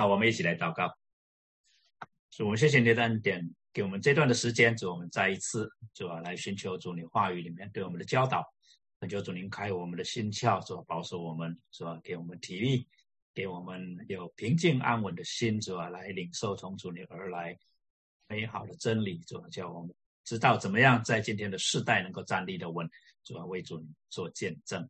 好，我们一起来祷告。主，我们谢谢你的恩典，给我们这段的时间，主我们再一次主啊来寻求主你话语里面对我们的教导，恳求主您开我们的心窍，主保守我们，是吧？给我们体力，给我们有平静安稳的心，主啊来领受从主你而来美好的真理，主啊叫我们知道怎么样在今天的世代能够站立的稳，主啊为主做见证。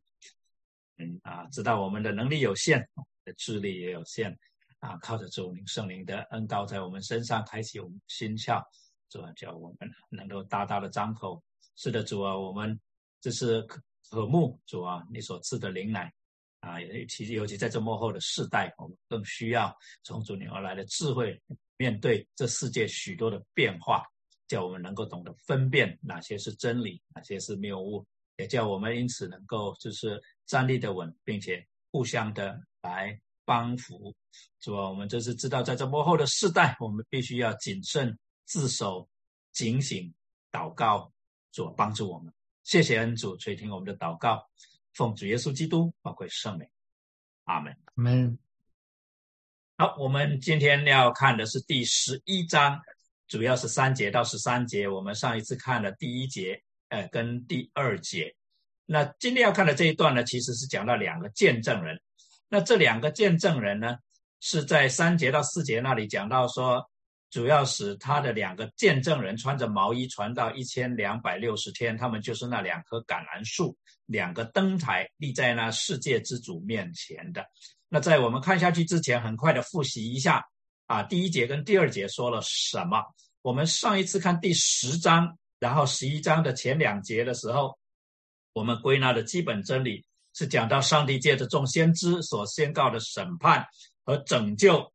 嗯啊，知道我们的能力有限，的智力也有限，啊，靠着主灵圣灵的恩膏在我们身上开启我们心窍，主啊，叫我们能够大大的张口。是的，主啊，我们这是渴渴慕主啊，你所赐的灵奶啊，尤其尤其在这幕后的世代，我们更需要从主你而来的智慧，面对这世界许多的变化，叫我们能够懂得分辨哪些是真理，哪些是谬误。也叫我们因此能够就是站立的稳，并且互相的来帮扶，是吧？我们就是知道，在这幕后的世代，我们必须要谨慎自守、警醒、祷告，主帮助我们。谢谢恩主垂听我们的祷告，奉主耶稣基督宝贵圣名，阿门。阿门。好，我们今天要看的是第十一章，主要是三节到十三节。我们上一次看了第一节。呃，跟第二节，那今天要看的这一段呢，其实是讲到两个见证人。那这两个见证人呢，是在三节到四节那里讲到说，主要使他的两个见证人穿着毛衣传到一千两百六十天，他们就是那两棵橄榄树，两个灯台立在那世界之主面前的。那在我们看下去之前，很快的复习一下啊，第一节跟第二节说了什么？我们上一次看第十章。然后十一章的前两节的时候，我们归纳的基本真理是讲到上帝借着众先知所宣告的审判和拯救，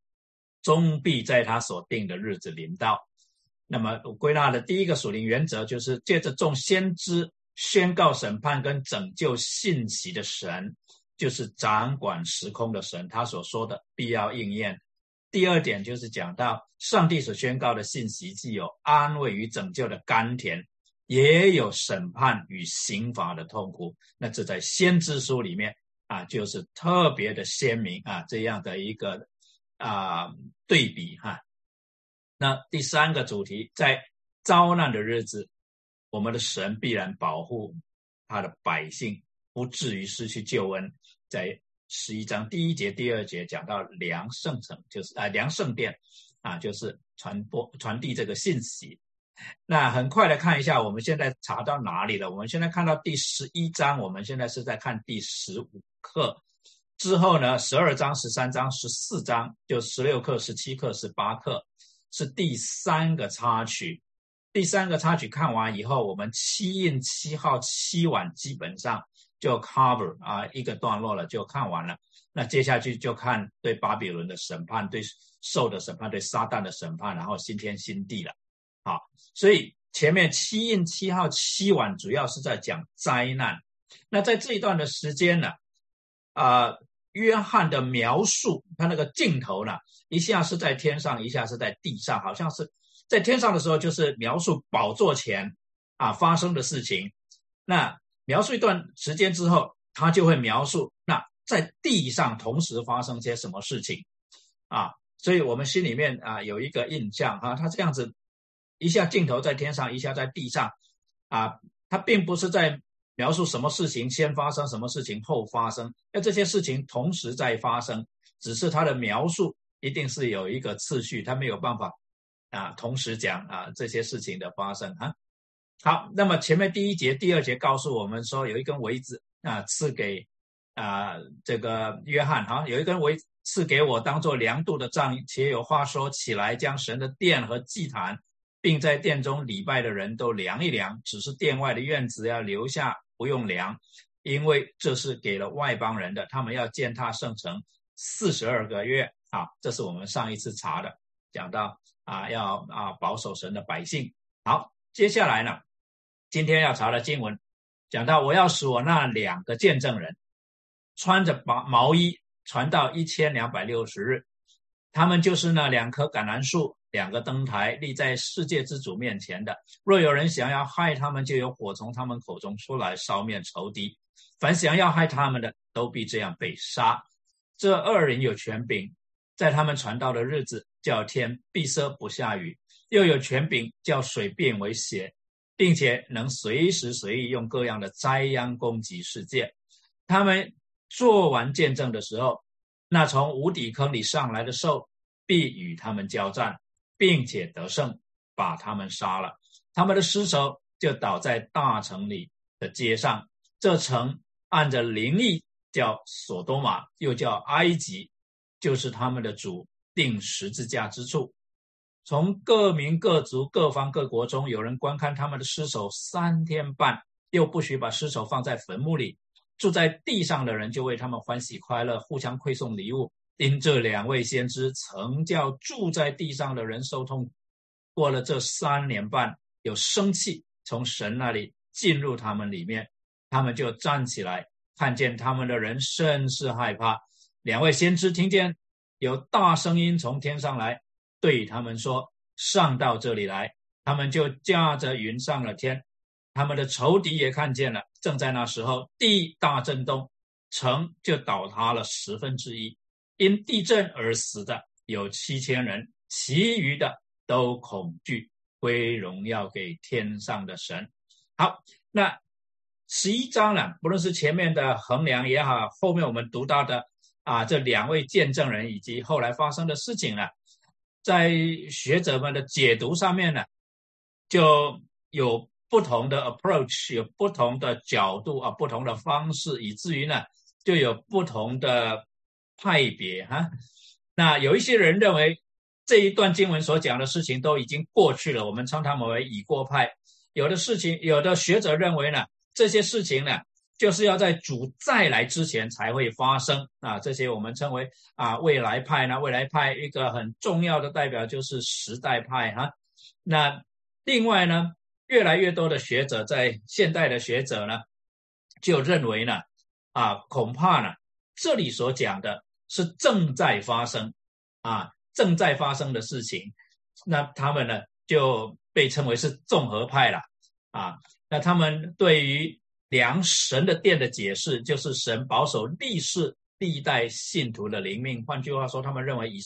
终必在他所定的日子临到。那么归纳的第一个属灵原则就是借着众先知宣告审判跟拯救信息的神，就是掌管时空的神，他所说的必要应验。第二点就是讲到上帝所宣告的信息，既有安慰与拯救的甘甜，也有审判与刑罚的痛苦。那这在先知书里面啊，就是特别的鲜明啊，这样的一个啊对比哈。那第三个主题，在遭难的日子，我们的神必然保护他的百姓，不至于失去救恩。在十一章第一节、第二节讲到梁圣城，就是啊梁圣殿，啊就是传播传递这个信息。那很快的看一下，我们现在查到哪里了？我们现在看到第十一章，我们现在是在看第十五课之后呢，十二章、十三章、十四章，就十六课、十七课、十八课是第三个插曲。第三个插曲看完以后，我们七印七号七晚基本上。就 cover 啊一个段落了，就看完了。那接下去就看对巴比伦的审判，对兽的审判，对撒旦的审判，然后新天新地了。好，所以前面七印七号七晚主要是在讲灾难。那在这一段的时间呢，啊，约翰的描述，他那个镜头呢，一下是在天上，一下是在地上，好像是在天上的时候就是描述宝座前啊发生的事情。那描述一段时间之后，他就会描述那在地上同时发生些什么事情，啊，所以我们心里面啊有一个印象啊，他这样子一下镜头在天上，一下在地上，啊，他并不是在描述什么事情先发生，什么事情后发生，那这些事情同时在发生，只是他的描述一定是有一个次序，他没有办法啊同时讲啊这些事情的发生啊。好，那么前面第一节、第二节告诉我们说，有一根苇子啊，赐给啊这个约翰，哈，有一根苇赐给我，当做量度的杖，且有话说起来，将神的殿和祭坛，并在殿中礼拜的人都量一量，只是殿外的院子要留下，不用量，因为这是给了外邦人的，他们要践踏圣城四十二个月。啊，这是我们上一次查的，讲到啊，要啊保守神的百姓。好，接下来呢？今天要查的经文，讲到我要使我那两个见证人，穿着毛毛衣传到一千两百六十日，他们就是那两棵橄榄树，两个灯台立在世界之主面前的。若有人想要害他们，就有火从他们口中出来烧灭仇敌。凡想要害他们的，都必这样被杀。这二人有权柄，在他们传道的日子，叫天闭塞不下雨，又有权柄叫水变为血，并且能随时随地用各样的灾殃攻击世界。他们做完见证的时候，那从无底坑里上来的兽必与他们交战，并且得胜，把他们杀了。他们的尸首就倒在大城里的街上。这城按着灵力叫索多玛，又叫埃及，就是他们的主定十字架之处。从各民各族各方各国中，有人观看他们的尸首三天半，又不许把尸首放在坟墓里。住在地上的人就为他们欢喜快乐，互相馈送礼物。因这两位先知曾叫住在地上的人受痛。过了这三年半，有生气从神那里进入他们里面，他们就站起来，看见他们的人甚是害怕。两位先知听见有大声音从天上来，对他们说：“上到这里来。”他们就驾着云上了天。他们的仇敌也看见了。正在那时候，地大震动，城就倒塌了十分之一。因地震而死的有七千人，其余的都恐惧归荣耀给天上的神。好，那十一章呢？不论是前面的衡量也好，后面我们读到的啊，这两位见证人以及后来发生的事情呢，在学者们的解读上面呢，就有。不同的 approach 有不同的角度啊，不同的方式，以至于呢，就有不同的派别哈。那有一些人认为这一段经文所讲的事情都已经过去了，我们称他们为已过派。有的事情，有的学者认为呢，这些事情呢，就是要在主再来之前才会发生啊。这些我们称为啊未来派呢，未来派一个很重要的代表就是时代派哈。那另外呢？越来越多的学者在现代的学者呢，就认为呢，啊，恐怕呢，这里所讲的是正在发生，啊，正在发生的事情，那他们呢就被称为是综合派了，啊，那他们对于量神的殿的解释，就是神保守历世历代信徒的灵命。换句话说，他们认为以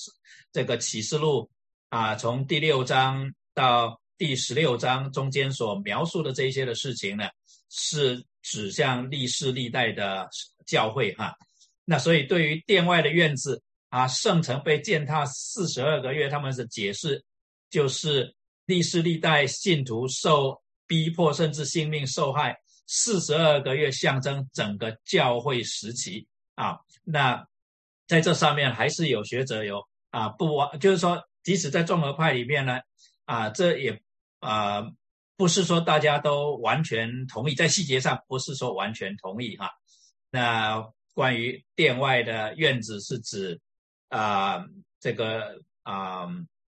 这个启示录啊，从第六章到。第十六章中间所描述的这一些的事情呢，是指向历世历代的教会哈。那所以对于殿外的院子啊，圣城被践踏四十二个月，他们的解释就是历世历代信徒受逼迫，甚至性命受害四十二个月，象征整个教会时期啊。那在这上面还是有学者有啊不完，就是说即使在综合派里面呢啊，这也。啊，不是说大家都完全同意，在细节上不是说完全同意哈。那关于殿外的院子是指啊，这个啊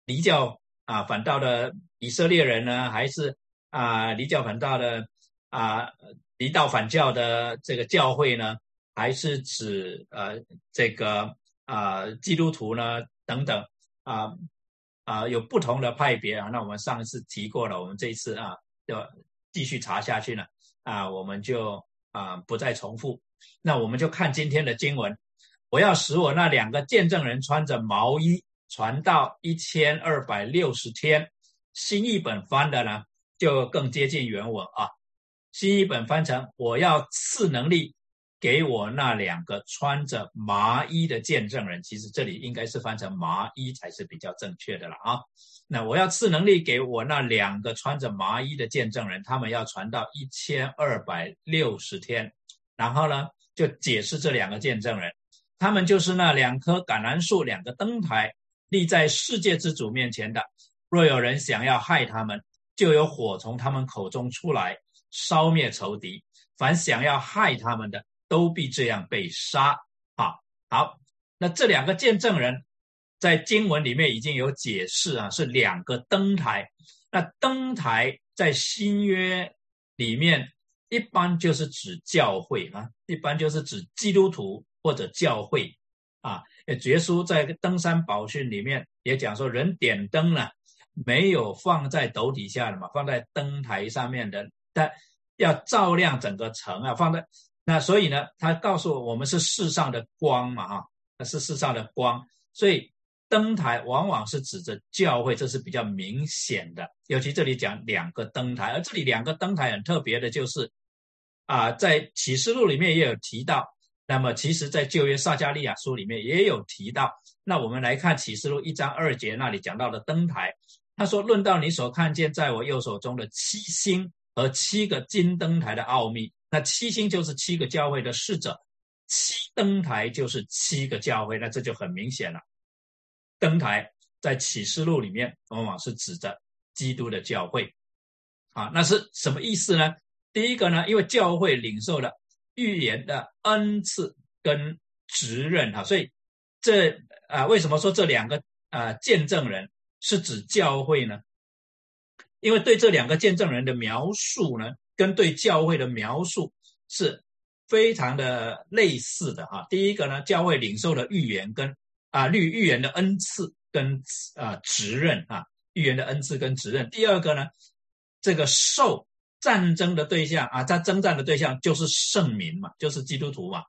离教啊反道的以色列人呢，还是啊离教反道的啊离道反教的这个教会呢，还是指呃这个啊基督徒呢等等啊？啊，有不同的派别啊。那我们上一次提过了，我们这一次啊，要继续查下去呢。啊，我们就啊不再重复。那我们就看今天的经文。我要使我那两个见证人穿着毛衣传到一千二百六十天。新译本翻的呢，就更接近原文啊。新译本翻成我要赐能力。给我那两个穿着麻衣的见证人，其实这里应该是翻成麻衣才是比较正确的了啊。那我要赐能力给我那两个穿着麻衣的见证人，他们要传到一千二百六十天，然后呢，就解释这两个见证人，他们就是那两棵橄榄树，两个灯台立在世界之主面前的。若有人想要害他们，就有火从他们口中出来，烧灭仇敌。凡想要害他们的。都必这样被杀啊！好，那这两个见证人，在经文里面已经有解释啊，是两个灯台。那灯台在新约里面，一般就是指教会啊，一般就是指基督徒或者教会啊。耶稣在登山宝训里面也讲说，人点灯呢，没有放在斗底下的嘛，放在灯台上面的，但要照亮整个城啊，放在。那所以呢，他告诉我们是世上的光嘛，啊，是世上的光，所以灯台往往是指着教会，这是比较明显的。尤其这里讲两个灯台，而这里两个灯台很特别的，就是啊，在启示录里面也有提到。那么，其实，在旧约撒加利亚书里面也有提到。那我们来看启示录一章二节那里讲到的灯台，他说：“论到你所看见在我右手中的七星和七个金灯台的奥秘，那七星就是七个教会的使者，七灯台就是七个教会，那这就很明显了。灯台在启示录里面往往是指着基督的教会，啊，那是什么意思呢？第一个呢，因为教会领受了。”预言的恩赐跟职任哈，所以这啊，为什么说这两个啊见证人是指教会呢？因为对这两个见证人的描述呢，跟对教会的描述是非常的类似的哈。第一个呢，教会领受了预言跟啊律预言的恩赐跟啊职任啊，预言的恩赐跟职任。第二个呢，这个受。战争的对象啊，他征战的对象就是圣民嘛，就是基督徒嘛，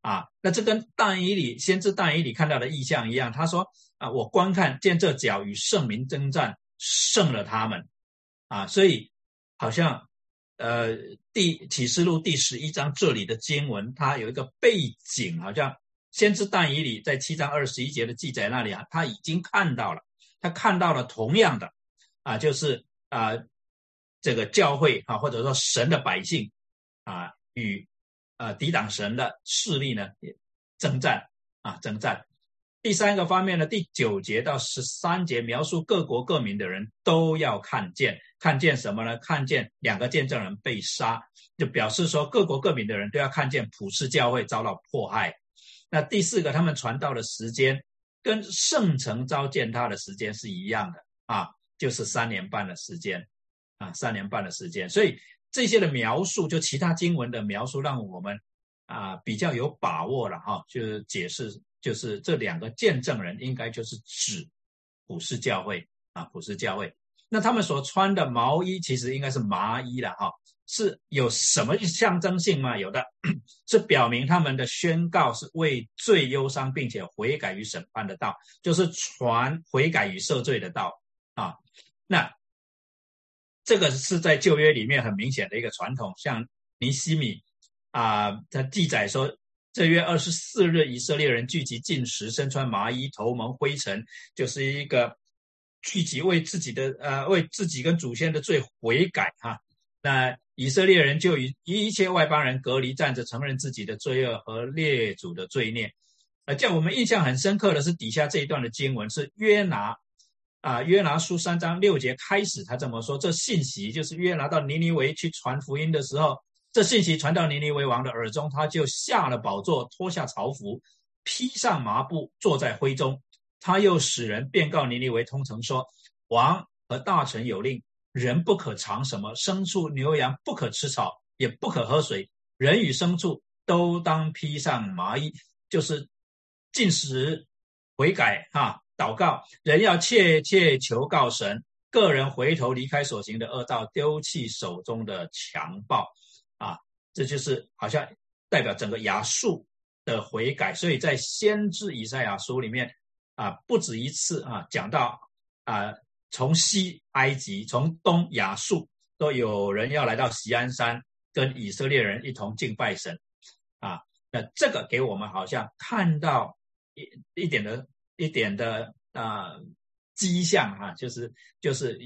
啊，那这跟但以里先知但以里看到的意象一样，他说啊，我观看见这脚与圣民征战，胜了他们，啊，所以好像呃第启示录第十一章这里的经文，它有一个背景，好像先知但以里在七章二十一节的记载那里啊，他已经看到了，他看到了同样的啊，就是啊。这个教会啊，或者说神的百姓啊，与啊抵挡神的势力呢，征战啊，征战。第三个方面呢，第九节到十三节描述各国各民的人都要看见，看见什么呢？看见两个见证人被杀，就表示说各国各民的人都要看见普世教会遭到迫害。那第四个，他们传道的时间跟圣城召见他的时间是一样的啊，就是三年半的时间。啊，三年半的时间，所以这些的描述，就其他经文的描述，让我们啊比较有把握了哈。就是解释，就是这两个见证人应该就是指普世教会啊，普世教会。那他们所穿的毛衣其实应该是麻衣了哈，是有什么象征性吗？有的 是表明他们的宣告是为罪忧伤，并且悔改与审判的道，就是传悔改与赦罪的道啊。那。这个是在旧约里面很明显的一个传统，像尼西米啊，他记载说，这月二十四日，以色列人聚集进食，身穿麻衣，头蒙灰尘，就是一个聚集为自己的呃为自己跟祖先的罪悔改哈。那以色列人就与一切外邦人隔离，站着承认自己的罪恶和列祖的罪孽。呃，叫我们印象很深刻的是底下这一段的经文是约拿。啊，约拿书三章六节开始，他这么说：这信息就是约拿到尼尼维去传福音的时候，这信息传到尼尼维王的耳中，他就下了宝座，脱下朝服，披上麻布，坐在灰中。他又使人便告尼尼维通城说：王和大臣有令，人不可尝什么牲畜牛羊，不可吃草，也不可喝水，人与牲畜都当披上麻衣，就是进食悔改哈。祷告，人要切切求告神，个人回头离开所行的恶道，丢弃手中的强暴，啊，这就是好像代表整个亚述的悔改。所以在先知以赛亚书里面啊，不止一次啊讲到啊，从西埃及、从东亚述都有人要来到锡安山，跟以色列人一同敬拜神，啊，那这个给我们好像看到一一点的。一点的啊迹象哈，就是就是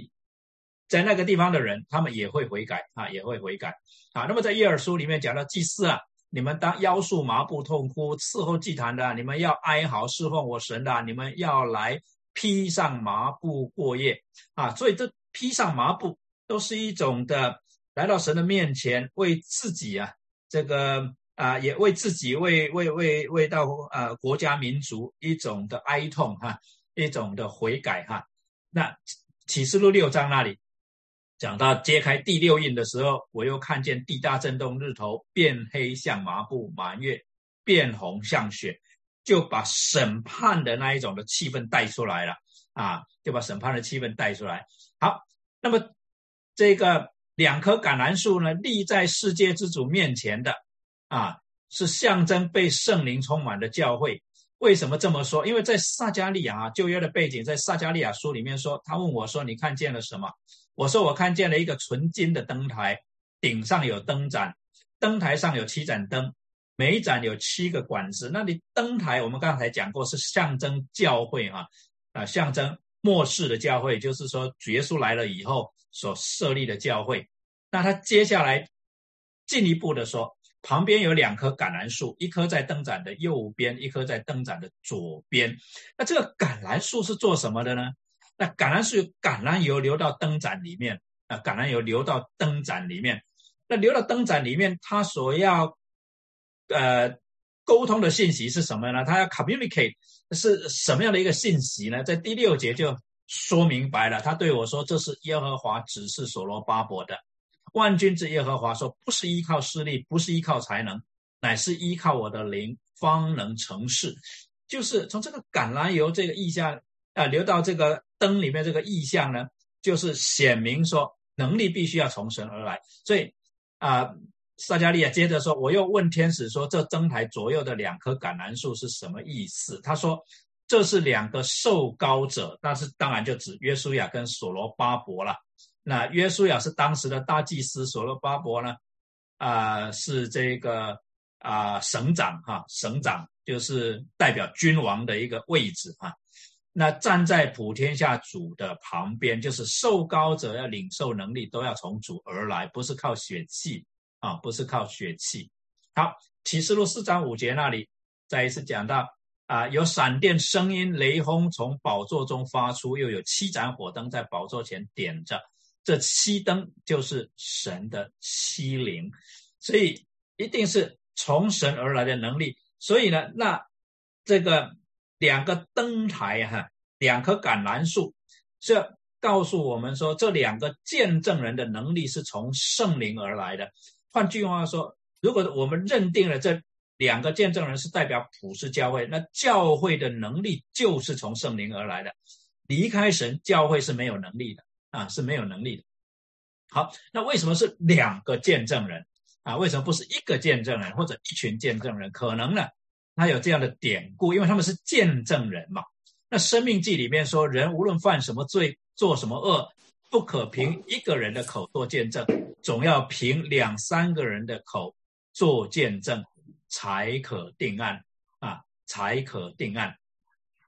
在那个地方的人，他们也会悔改啊，也会悔改啊。那么在耶尔书里面讲到祭祀啊，你们当腰束麻布痛哭伺候祭坛的，你们要哀嚎侍奉我神的，你们要来披上麻布过夜啊。所以这披上麻布都是一种的来到神的面前，为自己啊这个。啊，也为自己、为为为为到呃国家民族一种的哀痛哈，一种的悔改哈。那启示录六章那里讲到揭开第六印的时候，我又看见地大震动，日头变黑像麻布，满月变红像雪，就把审判的那一种的气氛带出来了啊，就把审判的气氛带出来。好，那么这个两棵橄榄树呢，立在世界之主面前的。啊，是象征被圣灵充满的教会，为什么这么说？因为在撒加利亚啊，旧约的背景，在撒加利亚书里面说，他问我说：“你看见了什么？”我说：“我看见了一个纯金的灯台，顶上有灯盏，灯台上有七盏灯，每一盏有七个管子。那你灯台，我们刚才讲过，是象征教会啊，啊，象征末世的教会，就是说耶稣来了以后所设立的教会。那他接下来进一步的说。”旁边有两棵橄榄树，一棵在灯盏的右边，一棵在灯盏的左边。那这个橄榄树是做什么的呢？那橄榄树橄榄油流到灯盏里面啊，橄榄油流到灯盏里面。那流到灯盏里面，它所要呃沟通的信息是什么呢？它要 communicate 是什么样的一个信息呢？在第六节就说明白了。他对我说：“这是耶和华指示所罗巴伯的。”万军之耶和华说：“不是依靠势力，不是依靠才能，乃是依靠我的灵，方能成事。”就是从这个橄榄油这个意象啊，流到这个灯里面这个意象呢，就是显明说能力必须要从神而来。所以啊，撒加利亚接着说：“我又问天使说，这灯台左右的两棵橄榄树是什么意思？”他说：“这是两个受高者，但是当然就指约书亚跟所罗巴伯了。”那约书亚是当时的大祭司，所罗巴伯呢，啊是这个啊省长哈，省长就是代表君王的一个位置哈。那站在普天下主的旁边，就是受高者要领受能力，都要从主而来，不是靠血气啊，不是靠血气。好，启示录四章五节那里再一次讲到啊，有闪电声音、雷轰从宝座中发出，又有七盏火灯在宝座前点着。这七灯就是神的七灵，所以一定是从神而来的能力。所以呢，那这个两个灯台哈，两棵橄榄树，这告诉我们说，这两个见证人的能力是从圣灵而来的。换句话说，如果我们认定了这两个见证人是代表普世教会，那教会的能力就是从圣灵而来的。离开神，教会是没有能力的。啊，是没有能力的。好，那为什么是两个见证人啊？为什么不是一个见证人或者一群见证人？可能呢，他有这样的典故，因为他们是见证人嘛。那《生命记》里面说，人无论犯什么罪、做什么恶，不可凭一个人的口做见证，总要凭两三个人的口做见证，才可定案啊，才可定案。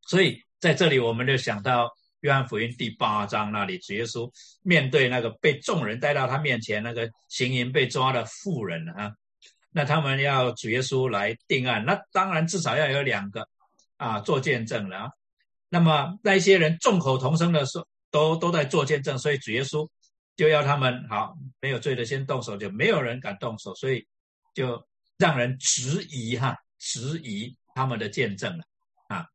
所以在这里，我们就想到。约翰福音第八章那里，主耶稣面对那个被众人带到他面前那个行淫被抓的妇人啊，那他们要主耶稣来定案，那当然至少要有两个啊做见证了。啊那么那些人众口同声的说，都都在做见证，所以主耶稣就要他们好没有罪的先动手，就没有人敢动手，所以就让人质疑哈，质疑他们的见证了啊。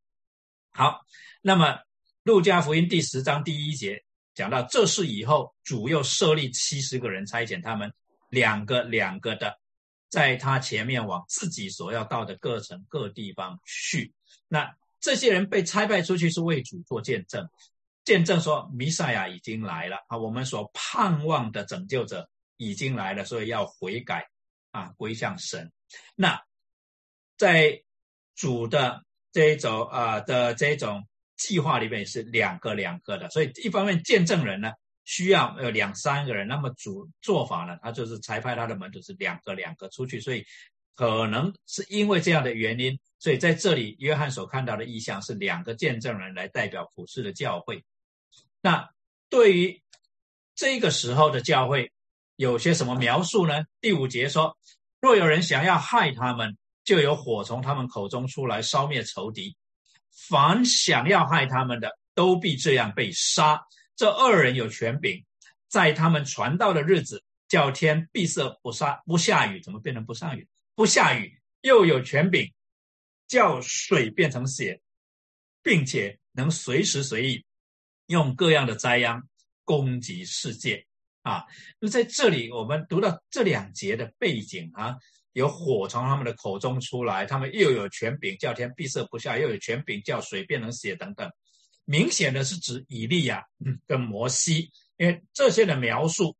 好，那么。路加福音第十章第一节讲到，这是以后主又设立七十个人，差遣他们两个两个的，在他前面往自己所要到的各城各地方去。那这些人被差派出去，是为主做见证，见证说弥赛亚已经来了啊，我们所盼望的拯救者已经来了，所以要悔改啊，归向神。那在主的这一种啊的这种。计划里面是两个两个的，所以一方面见证人呢需要有两三个人，那么主做法呢，他就是裁派他的门徒是两个两个出去，所以可能是因为这样的原因，所以在这里约翰所看到的意象是两个见证人来代表普世的教会。那对于这个时候的教会有些什么描述呢？第五节说，若有人想要害他们，就有火从他们口中出来，烧灭仇敌。凡想要害他们的，都必这样被杀。这二人有权柄，在他们传道的日子，叫天闭塞不下不下雨，怎么变成不上雨？不下雨，又有权柄，叫水变成血，并且能随时随地用各样的灾殃攻击世界。啊，那在这里我们读到这两节的背景啊。有火从他们的口中出来，他们又有权柄叫天闭塞不下，又有权柄叫水变成血等等。明显的是指以利亚跟摩西，因为这些的描述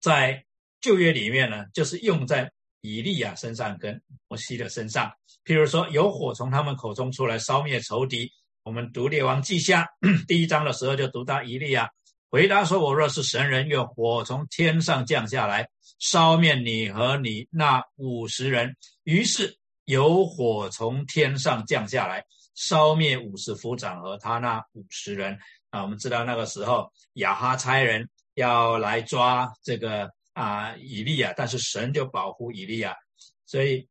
在旧约里面呢，就是用在以利亚身上跟摩西的身上。譬如说，有火从他们口中出来，烧灭仇敌。我们读列王记下第一章的时候，就读到以利亚回答说：“我若是神人，愿火从天上降下来，烧灭你和你那五十人。”于是有火从天上降下来，烧灭五十夫长和他那五十人。啊，我们知道那个时候亚哈差人要来抓这个啊以利亚，但是神就保护以利亚，所以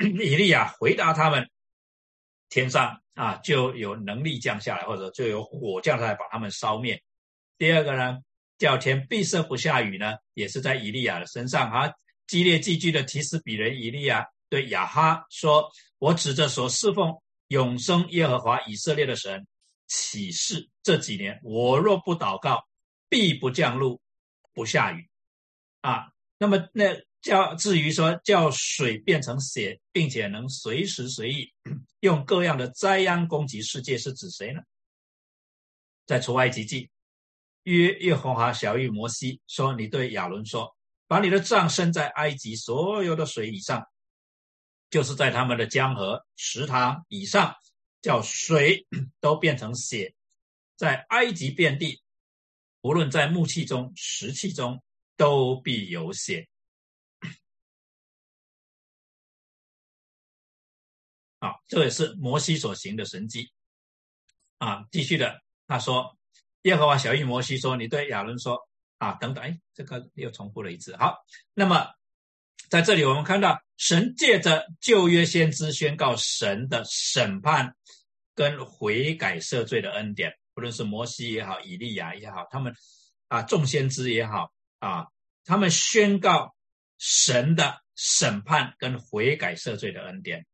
以利亚回答他们，天上啊就有能力降下来，或者就有火降下来把他们烧灭。第二个呢，叫天闭塞不下雨呢，也是在以利亚的身上啊。激烈寄居的提斯比人以利亚对亚哈说：“我指着所侍奉永生耶和华以色列的神。”启示这几年，我若不祷告，必不降露，不下雨，啊，那么那叫至于说叫水变成血，并且能随时随地 用各样的灾殃攻击世界，是指谁呢？在出埃及记，约耶和华小玉摩西说：“你对亚伦说，把你的杖伸在埃及所有的水以上，就是在他们的江河、池塘以上。”叫水都变成血，在埃及遍地，无论在木器中、石器中，都必有血。啊，这也是摩西所行的神迹。啊，继续的，他说：“耶和华小玉摩西说，你对亚伦说啊，等等，哎，这个又重复了一次。好，那么在这里我们看到，神借着旧约先知宣告神的审判。”跟悔改赦罪的恩典，不论是摩西也好，以利亚也好，他们啊众先知也好啊，他们宣告神的审判跟悔改赦罪的恩典，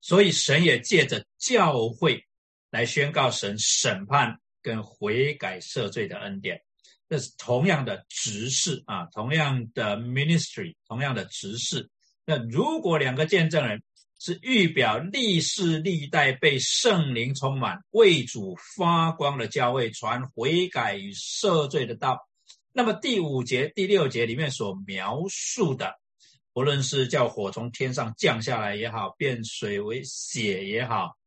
所以神也借着教会来宣告神审判跟悔改赦罪的恩典，这是同样的执事啊，同样的 ministry，同样的执事。那如果两个见证人，是预表历世历代被圣灵充满、为主发光的教会传悔改与赦罪的道。那么第五节、第六节里面所描述的，不论是叫火从天上降下来也好，变水为血也好，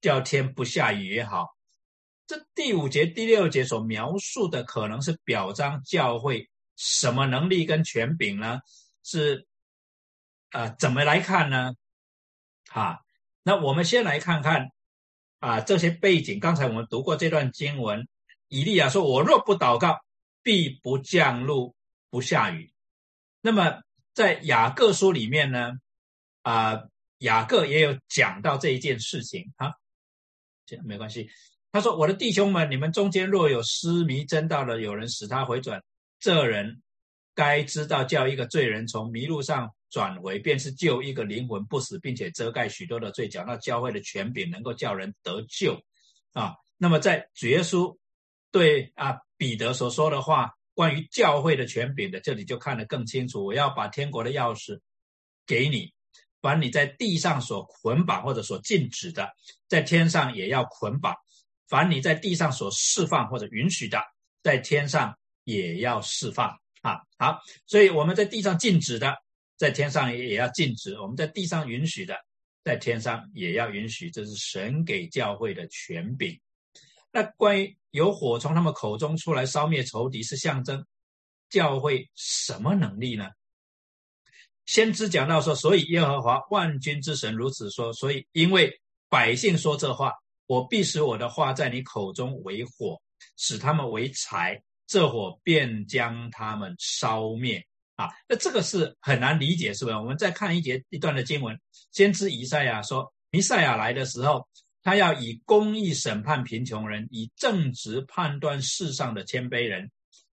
叫天不下雨也好，这第五节、第六节所描述的，可能是表彰教会什么能力跟权柄呢？是啊，怎么来看呢？啊，那我们先来看看啊这些背景。刚才我们读过这段经文，以利亚说：“我若不祷告，必不降露，不下雨。”那么在雅各书里面呢，啊雅各也有讲到这一件事情啊，这没关系。他说：“我的弟兄们，你们中间若有失迷真道的，有人使他回转，这人该知道叫一个罪人从迷路上。”转回便是救一个灵魂不死，并且遮盖许多的罪角。那教会的权柄能够叫人得救啊。那么在主耶稣对啊彼得所说的话，关于教会的权柄的，这里就看得更清楚。我要把天国的钥匙给你，把你在地上所捆绑或者所禁止的，在天上也要捆绑；凡你在地上所释放或者允许的，在天上也要释放啊。好，所以我们在地上禁止的。在天上也要禁止，我们在地上允许的，在天上也要允许，这是神给教会的权柄。那关于有火从他们口中出来烧灭仇敌，是象征教会什么能力呢？先知讲到说，所以耶和华万军之神如此说，所以因为百姓说这话，我必使我的话在你口中为火，使他们为柴，这火便将他们烧灭。啊，那这个是很难理解，是不是？我们再看一节一段的经文，先知以赛亚说，弥赛亚来的时候，他要以公义审判贫穷人，以正直判断世上的谦卑人，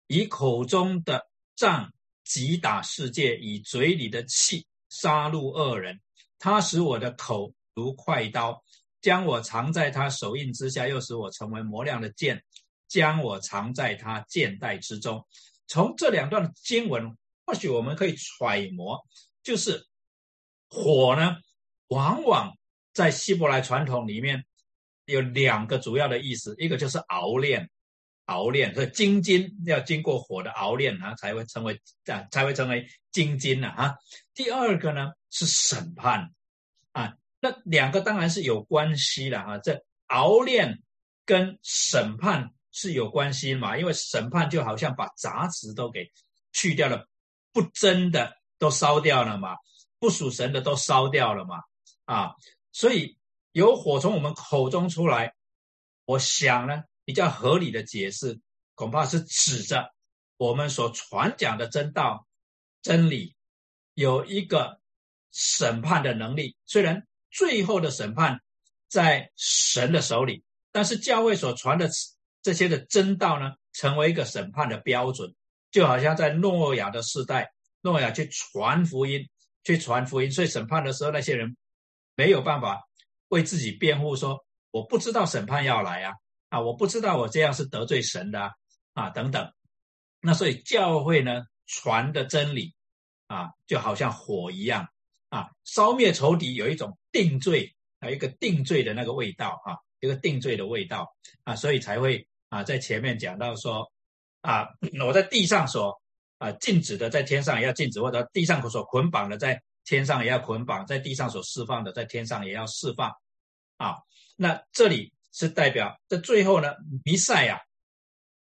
以口中的杖击打世界，以嘴里的气杀戮恶人。他使我的口如快刀，将我藏在他手印之下，又使我成为磨亮的剑，将我藏在他剑带之中。从这两段经文。或许我们可以揣摩，就是火呢，往往在希伯来传统里面有两个主要的意思，一个就是熬炼，熬炼，所以金金要经过火的熬炼啊，才会成为啊，才会成为金金呢啊。第二个呢是审判啊。那两个当然是有关系的哈，这熬炼跟审判是有关系嘛，因为审判就好像把杂质都给去掉了，不真的都烧掉了嘛，不属神的都烧掉了嘛，啊，所以有火从我们口中出来，我想呢，比较合理的解释，恐怕是指着我们所传讲的真道、真理有一个审判的能力，虽然。最后的审判在神的手里，但是教会所传的这些的真道呢，成为一个审判的标准，就好像在诺亚的时代，诺亚去传福音，去传福音，所以审判的时候，那些人没有办法为自己辩护，说我不知道审判要来啊，啊，我不知道我这样是得罪神的啊，等等。那所以教会呢传的真理啊，就好像火一样。啊，烧灭仇敌有一种定罪，有一个定罪的那个味道啊，一个定罪的味道啊，所以才会啊，在前面讲到说啊，我在地上所啊禁止的，在天上也要禁止；或者地上所捆绑的，在天上也要捆绑；在地上所释放的，在天上也要释放。啊，那这里是代表在最后呢，弥赛亚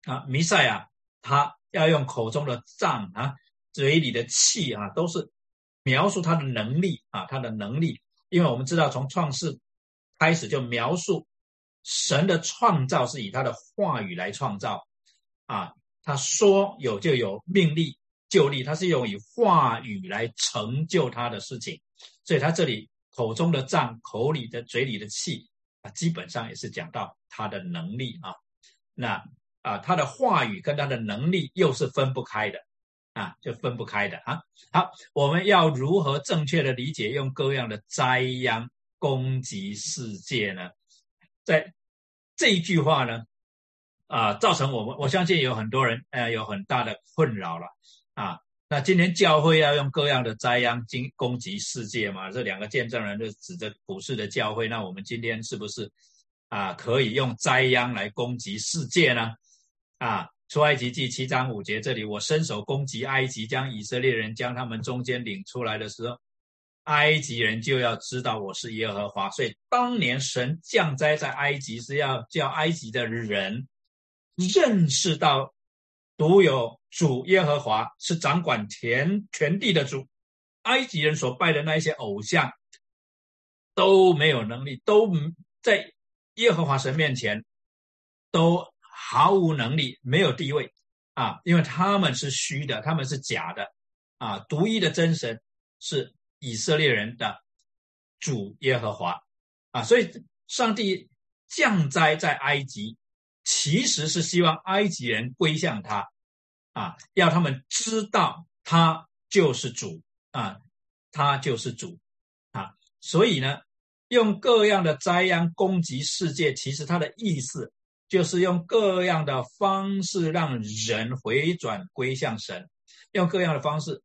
啊，弥赛亚他要用口中的脏啊，嘴里的气啊，都是。描述他的能力啊，他的能力，因为我们知道从创世开始就描述神的创造是以他的话语来创造啊，他说有就有，命立就立，他是用以话语来成就他的事情，所以他这里口中的脏，口里的嘴里的气啊，基本上也是讲到他的能力啊，那啊他的话语跟他的能力又是分不开的。啊，就分不开的啊。好，我们要如何正确的理解用各样的灾殃攻击世界呢？在这一句话呢，啊，造成我们我相信有很多人呃有很大的困扰了啊。那今天教会要用各样的灾殃经攻击世界嘛？这两个见证人就指着普世的教会，那我们今天是不是啊可以用灾殃来攻击世界呢？啊？出埃及记七章五节，这里我伸手攻击埃及，将以色列人将他们中间领出来的时候，埃及人就要知道我是耶和华。所以当年神降灾在埃及，是要叫埃及的人认识到独有主耶和华是掌管全全地的主。埃及人所拜的那一些偶像都没有能力，都在耶和华神面前都。毫无能力，没有地位啊！因为他们是虚的，他们是假的啊！独一的真神是以色列人的主耶和华啊！所以上帝降灾在埃及，其实是希望埃及人归向他啊，要他们知道他就是主啊，他就是主啊！所以呢，用各样的灾殃攻击世界，其实他的意思。就是用各样的方式让人回转归向神，用各样的方式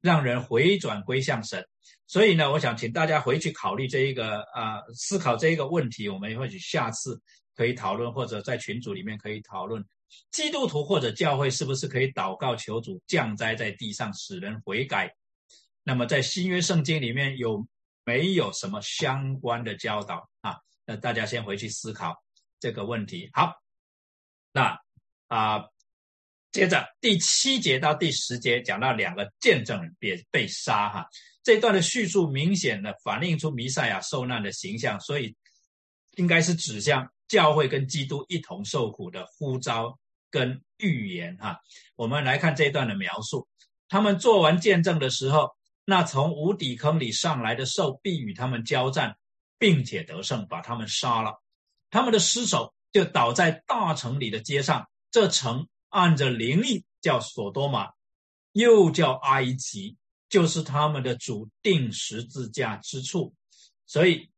让人回转归向神。所以呢，我想请大家回去考虑这一个啊，思考这一个问题。我们或许下次可以讨论，或者在群组里面可以讨论，基督徒或者教会是不是可以祷告求主降灾在地上，使人悔改？那么在新约圣经里面有没有什么相关的教导啊？那大家先回去思考。这个问题好，那啊，接着第七节到第十节讲到两个见证人被被杀哈，这段的叙述明显的反映出弥赛亚受难的形象，所以应该是指向教会跟基督一同受苦的呼召跟预言哈。我们来看这一段的描述，他们做完见证的时候，那从无底坑里上来的兽必与他们交战，并且得胜，把他们杀了。他们的尸首就倒在大城里的街上，这城按着灵力叫索多玛，又叫埃及，就是他们的主定十字架之处。所以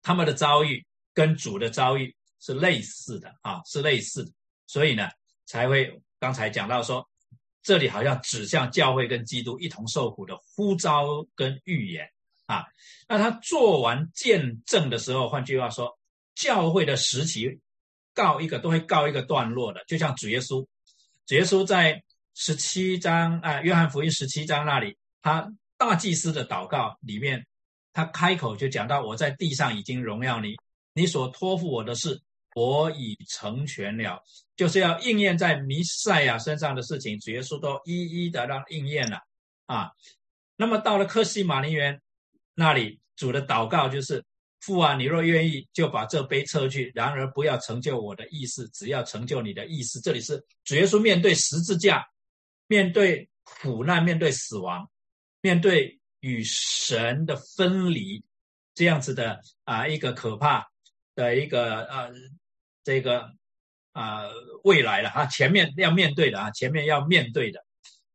他们的遭遇跟主的遭遇是类似的啊，是类似的。所以呢，才会刚才讲到说，这里好像指向教会跟基督一同受苦的呼召跟预言啊。那他做完见证的时候，换句话说。教会的时期告一个都会告一个段落的，就像主耶稣，主耶稣在十七章啊，约翰福音十七章那里，他大祭司的祷告里面他开口就讲到：“我在地上已经荣耀你，你所托付我的事，我已成全了。”就是要应验在弥赛亚身上的事情，主耶稣都一一的让应验了啊。那么到了克西马尼园那里，主的祷告就是：“父啊，你若愿意，就把这杯撤去；然而不要成就我的意思，只要成就你的意思。”这里是主耶稣面对十字架，面对苦难，面对死亡，面对。与神的分离，这样子的啊，一个可怕的一个呃，这个啊未来了啊，前面要面对的啊，前面要面对的。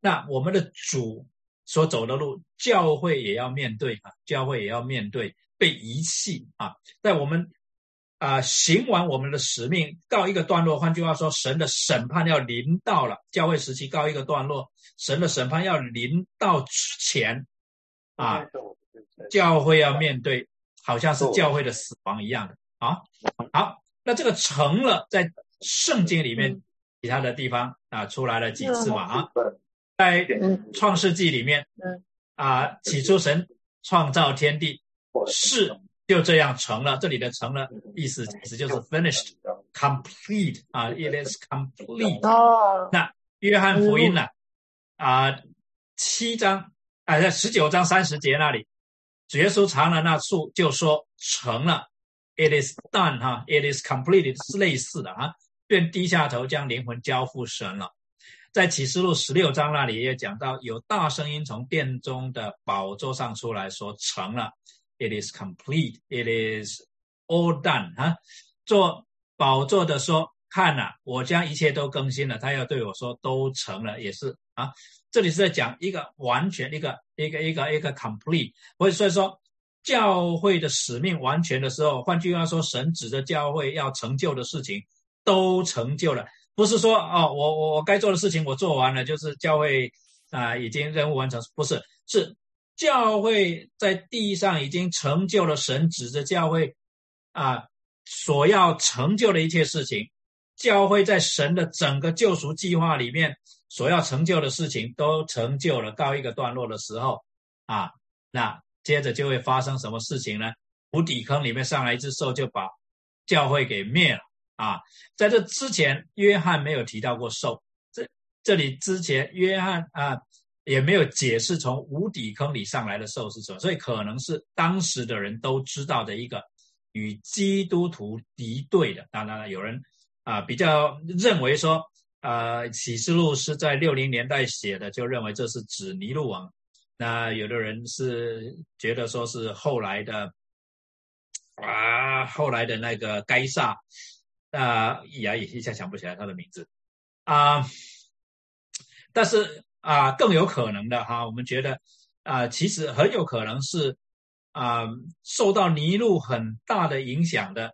那我们的主所走的路，教会也要面对啊，教会也要面对被遗弃啊，在我们啊行完我们的使命，告一个段落。换句话说，神的审判要临到了，教会时期告一个段落，神的审判要临到之前。啊，教会要面对，好像是教会的死亡一样的啊。好，那这个成了，在圣经里面其他的地方啊出来了几次嘛啊，在创世纪里面，啊，起初神创造天地，是就这样成了。这里的成了意思其实就是 finished，complete 啊，it is complete。哦，那约翰福音呢？啊，七章。啊，在十九章三十节那里，主耶稣尝了那树，就说成了，it is done 哈，it is completed 是类似的啊，便低下头将灵魂交付神了。在启示录十六章那里也讲到，有大声音从殿中的宝座上出来说成了，it is complete，it is all done 啊。做宝座的说，看呐，我将一切都更新了。他要对我说，都成了，也是啊。这里是在讲一个完全一个一个一个一个 complete，所以说教会的使命完全的时候，换句话说，神指着教会要成就的事情都成就了，不是说哦，我我我该做的事情我做完了，就是教会啊已经任务完成，不是，是教会在地上已经成就了神指着教会啊所要成就的一切事情，教会在神的整个救赎计划里面。所要成就的事情都成就了，告一个段落的时候，啊，那接着就会发生什么事情呢？无底坑里面上来一只兽，就把教会给灭了。啊，在这之前，约翰没有提到过兽。这这里之前，约翰啊也没有解释从无底坑里上来的兽是什么，所以可能是当时的人都知道的一个与基督徒敌对的。当然了，有人啊比较认为说。呃，启示录是在六零年代写的，就认为这是指尼禄王。那有的人是觉得说是后来的，啊，后来的那个该萨，啊，呀，一下想不起来他的名字啊。但是啊，更有可能的哈，我们觉得啊，其实很有可能是啊，受到尼禄很大的影响的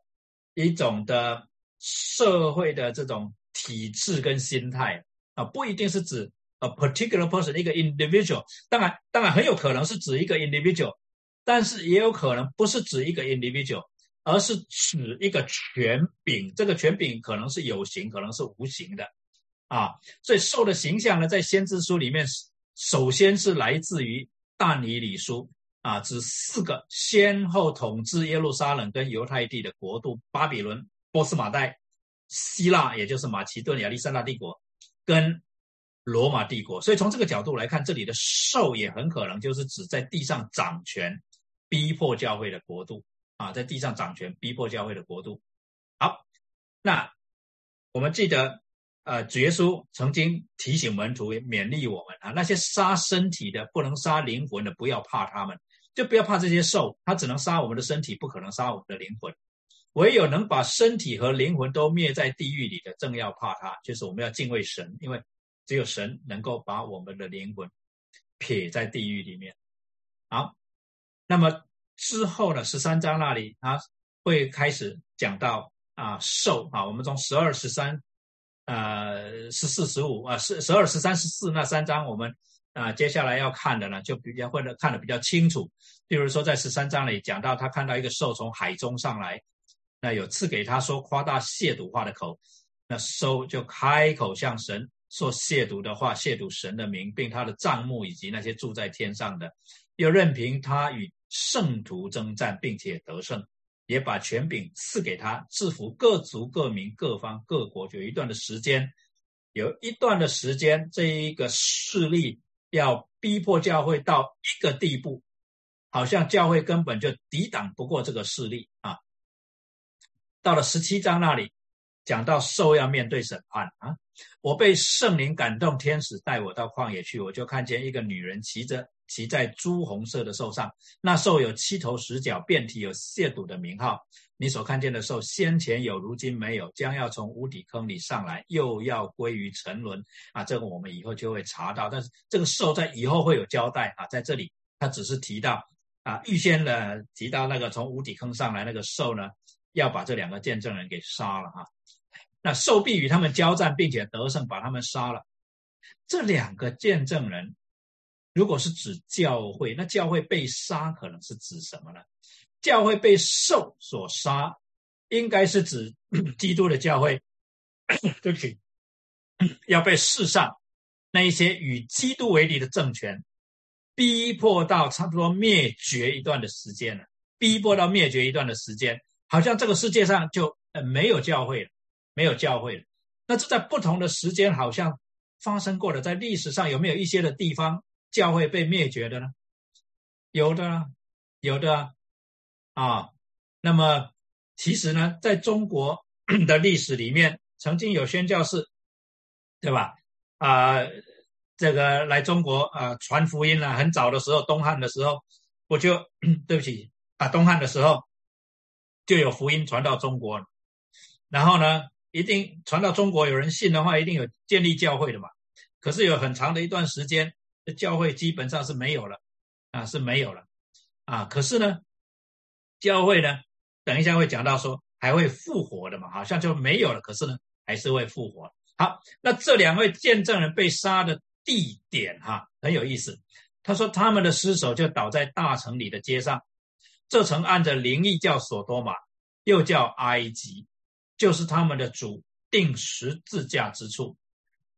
一种的社会的这种。体制跟心态啊，不一定是指 a particular person 一个 individual，当然，当然很有可能是指一个 individual，但是也有可能不是指一个 individual，而是指一个权柄。这个权柄可能是有形，可能是无形的啊。所以兽的形象呢，在先知书里面，首先是来自于但尼里书啊，指四个先后统治耶路撒冷跟犹太地的国度：巴比伦、波斯马代。希腊，也就是马其顿、亚历山大帝国，跟罗马帝国，所以从这个角度来看，这里的兽也很可能就是指在地上掌权、逼迫教会的国度啊，在地上掌权、逼迫教会的国度。好，那我们记得，呃，主耶稣曾经提醒门徒、勉励我们啊，那些杀身体的、不能杀灵魂的，不要怕他们，就不要怕这些兽，它只能杀我们的身体，不可能杀我们的灵魂。唯有能把身体和灵魂都灭在地狱里的，正要怕他。就是我们要敬畏神，因为只有神能够把我们的灵魂撇在地狱里面。好，那么之后呢？十三章那里啊，会开始讲到啊兽啊。我们从十二、十三、呃十四、十五啊，十十二、十三、十四那三章，我们啊接下来要看的呢，就比较会看得比较清楚。比如说在十三章里讲到，他看到一个兽从海中上来。那有赐给他说夸大亵渎话的口，那收就开口向神说亵渎的话，亵渎神的名，并他的帐幕以及那些住在天上的，又任凭他与圣徒征战，并且得胜，也把权柄赐给他，制服各族、各民、各方、各国。有一段的时间，有一段的时间，这一个势力要逼迫教会到一个地步，好像教会根本就抵挡不过这个势力啊。到了十七章那里，讲到兽要面对审判啊。我被圣灵感动，天使带我到旷野去，我就看见一个女人骑着骑在朱红色的兽上，那兽有七头十角，遍体有亵渎的名号。你所看见的兽，先前有，如今没有，将要从无底坑里上来，又要归于沉沦啊！这个我们以后就会查到，但是这个兽在以后会有交代啊，在这里他只是提到啊，预先呢提到那个从无底坑上来那个兽呢，要把这两个见证人给杀了哈。那兽必与他们交战，并且得胜，把他们杀了。这两个见证人，如果是指教会，那教会被杀可能是指什么呢？教会被兽所杀，应该是指 基督的教会，对不起，要被世上那一些与基督为敌的政权逼迫到差不多灭绝一段的时间了。逼迫到灭绝一段的时间，好像这个世界上就呃没有教会了。没有教会了，那这在不同的时间好像发生过的，在历史上有没有一些的地方教会被灭绝的呢？有的，有的啊。那么其实呢，在中国 的历史里面，曾经有宣教士，对吧？啊，这个来中国啊传福音了。很早的时候，东汉的时候，我就 对不起啊，东汉的时候就有福音传到中国了。然后呢？一定传到中国，有人信的话，一定有建立教会的嘛。可是有很长的一段时间，教会基本上是没有了，啊是没有了，啊可是呢，教会呢，等一下会讲到说还会复活的嘛，好像就没有了，可是呢还是会复活。好，那这两位见证人被杀的地点哈很有意思，他说他们的尸首就倒在大城里的街上，这城按着灵异叫索多玛，又叫埃及。就是他们的主定十字架之处，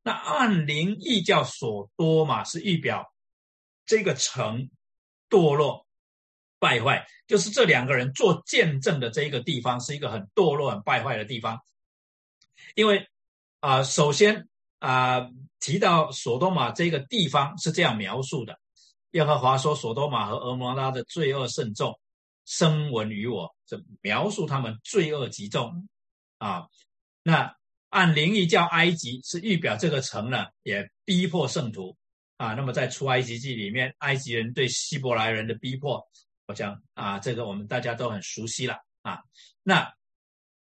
那按灵异叫所多玛是预表这个城堕落败坏，就是这两个人做见证的这一个地方是一个很堕落、很败坏的地方。因为啊，首先啊提到所多玛这个地方是这样描述的：耶和华说，所多玛和俄摩拉的罪恶甚重，声闻于我，这描述他们罪恶极重。啊，那按灵异叫埃及是预表这个城呢，也逼迫圣徒啊。那么在出埃及记里面，埃及人对希伯来人的逼迫，我想啊，这个我们大家都很熟悉了啊。那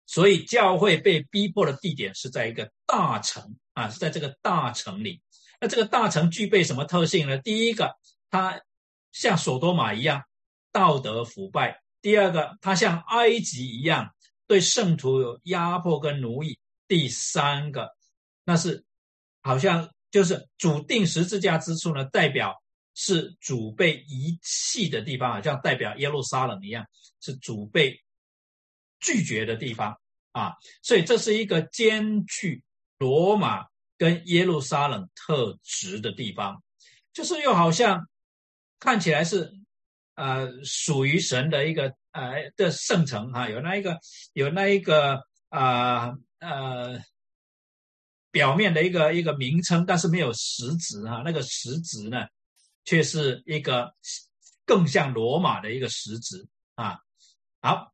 所以教会被逼迫的地点是在一个大城啊，是在这个大城里。那这个大城具备什么特性呢？第一个，它像索多玛一样道德腐败；第二个，它像埃及一样。对圣徒有压迫跟奴役。第三个，那是好像就是主定十字架之处呢，代表是主被遗弃的地方，好像代表耶路撒冷一样，是主被拒绝的地方啊。所以这是一个兼具罗马跟耶路撒冷特质的地方，就是又好像看起来是呃属于神的一个。呃的圣城哈，有那一个有那一个啊呃呃表面的一个一个名称，但是没有实质哈。那个实质呢，却是一个更像罗马的一个实质啊。好，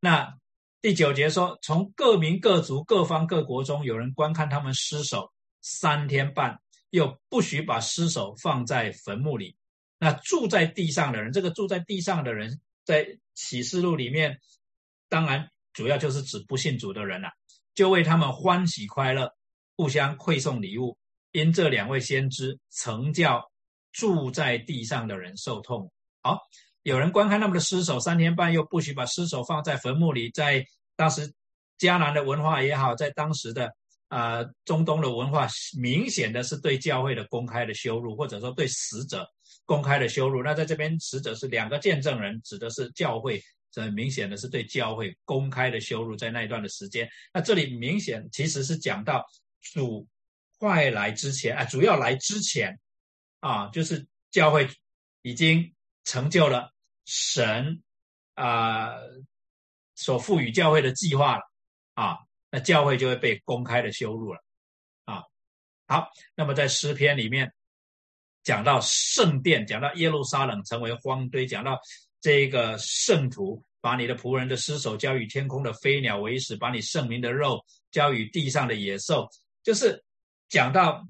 那第九节说，从各民各族各方各国中有人观看他们尸首三天半，又不许把尸首放在坟墓里。那住在地上的人，这个住在地上的人。在启示录里面，当然主要就是指不信主的人了，就为他们欢喜快乐，互相馈送礼物。因这两位先知曾叫住在地上的人受痛。好，有人观看他们的尸首三天半，又不许把尸首放在坟墓里。在当时迦南的文化也好，在当时的啊中东的文化，明显的是对教会的公开的羞辱，或者说对死者。公开的羞辱，那在这边死者是两个见证人，指的是教会，这很明显的是对教会公开的羞辱，在那一段的时间。那这里明显其实是讲到主快来之前啊，主要来之前啊，就是教会已经成就了，神啊所赋予教会的计划了啊，那教会就会被公开的羞辱了啊。好，那么在诗篇里面讲到圣殿，讲到耶路撒冷成为荒堆，讲到这个圣徒把你的仆人的尸首交与天空的飞鸟为食，把你圣明的肉交与地上的野兽，就是讲到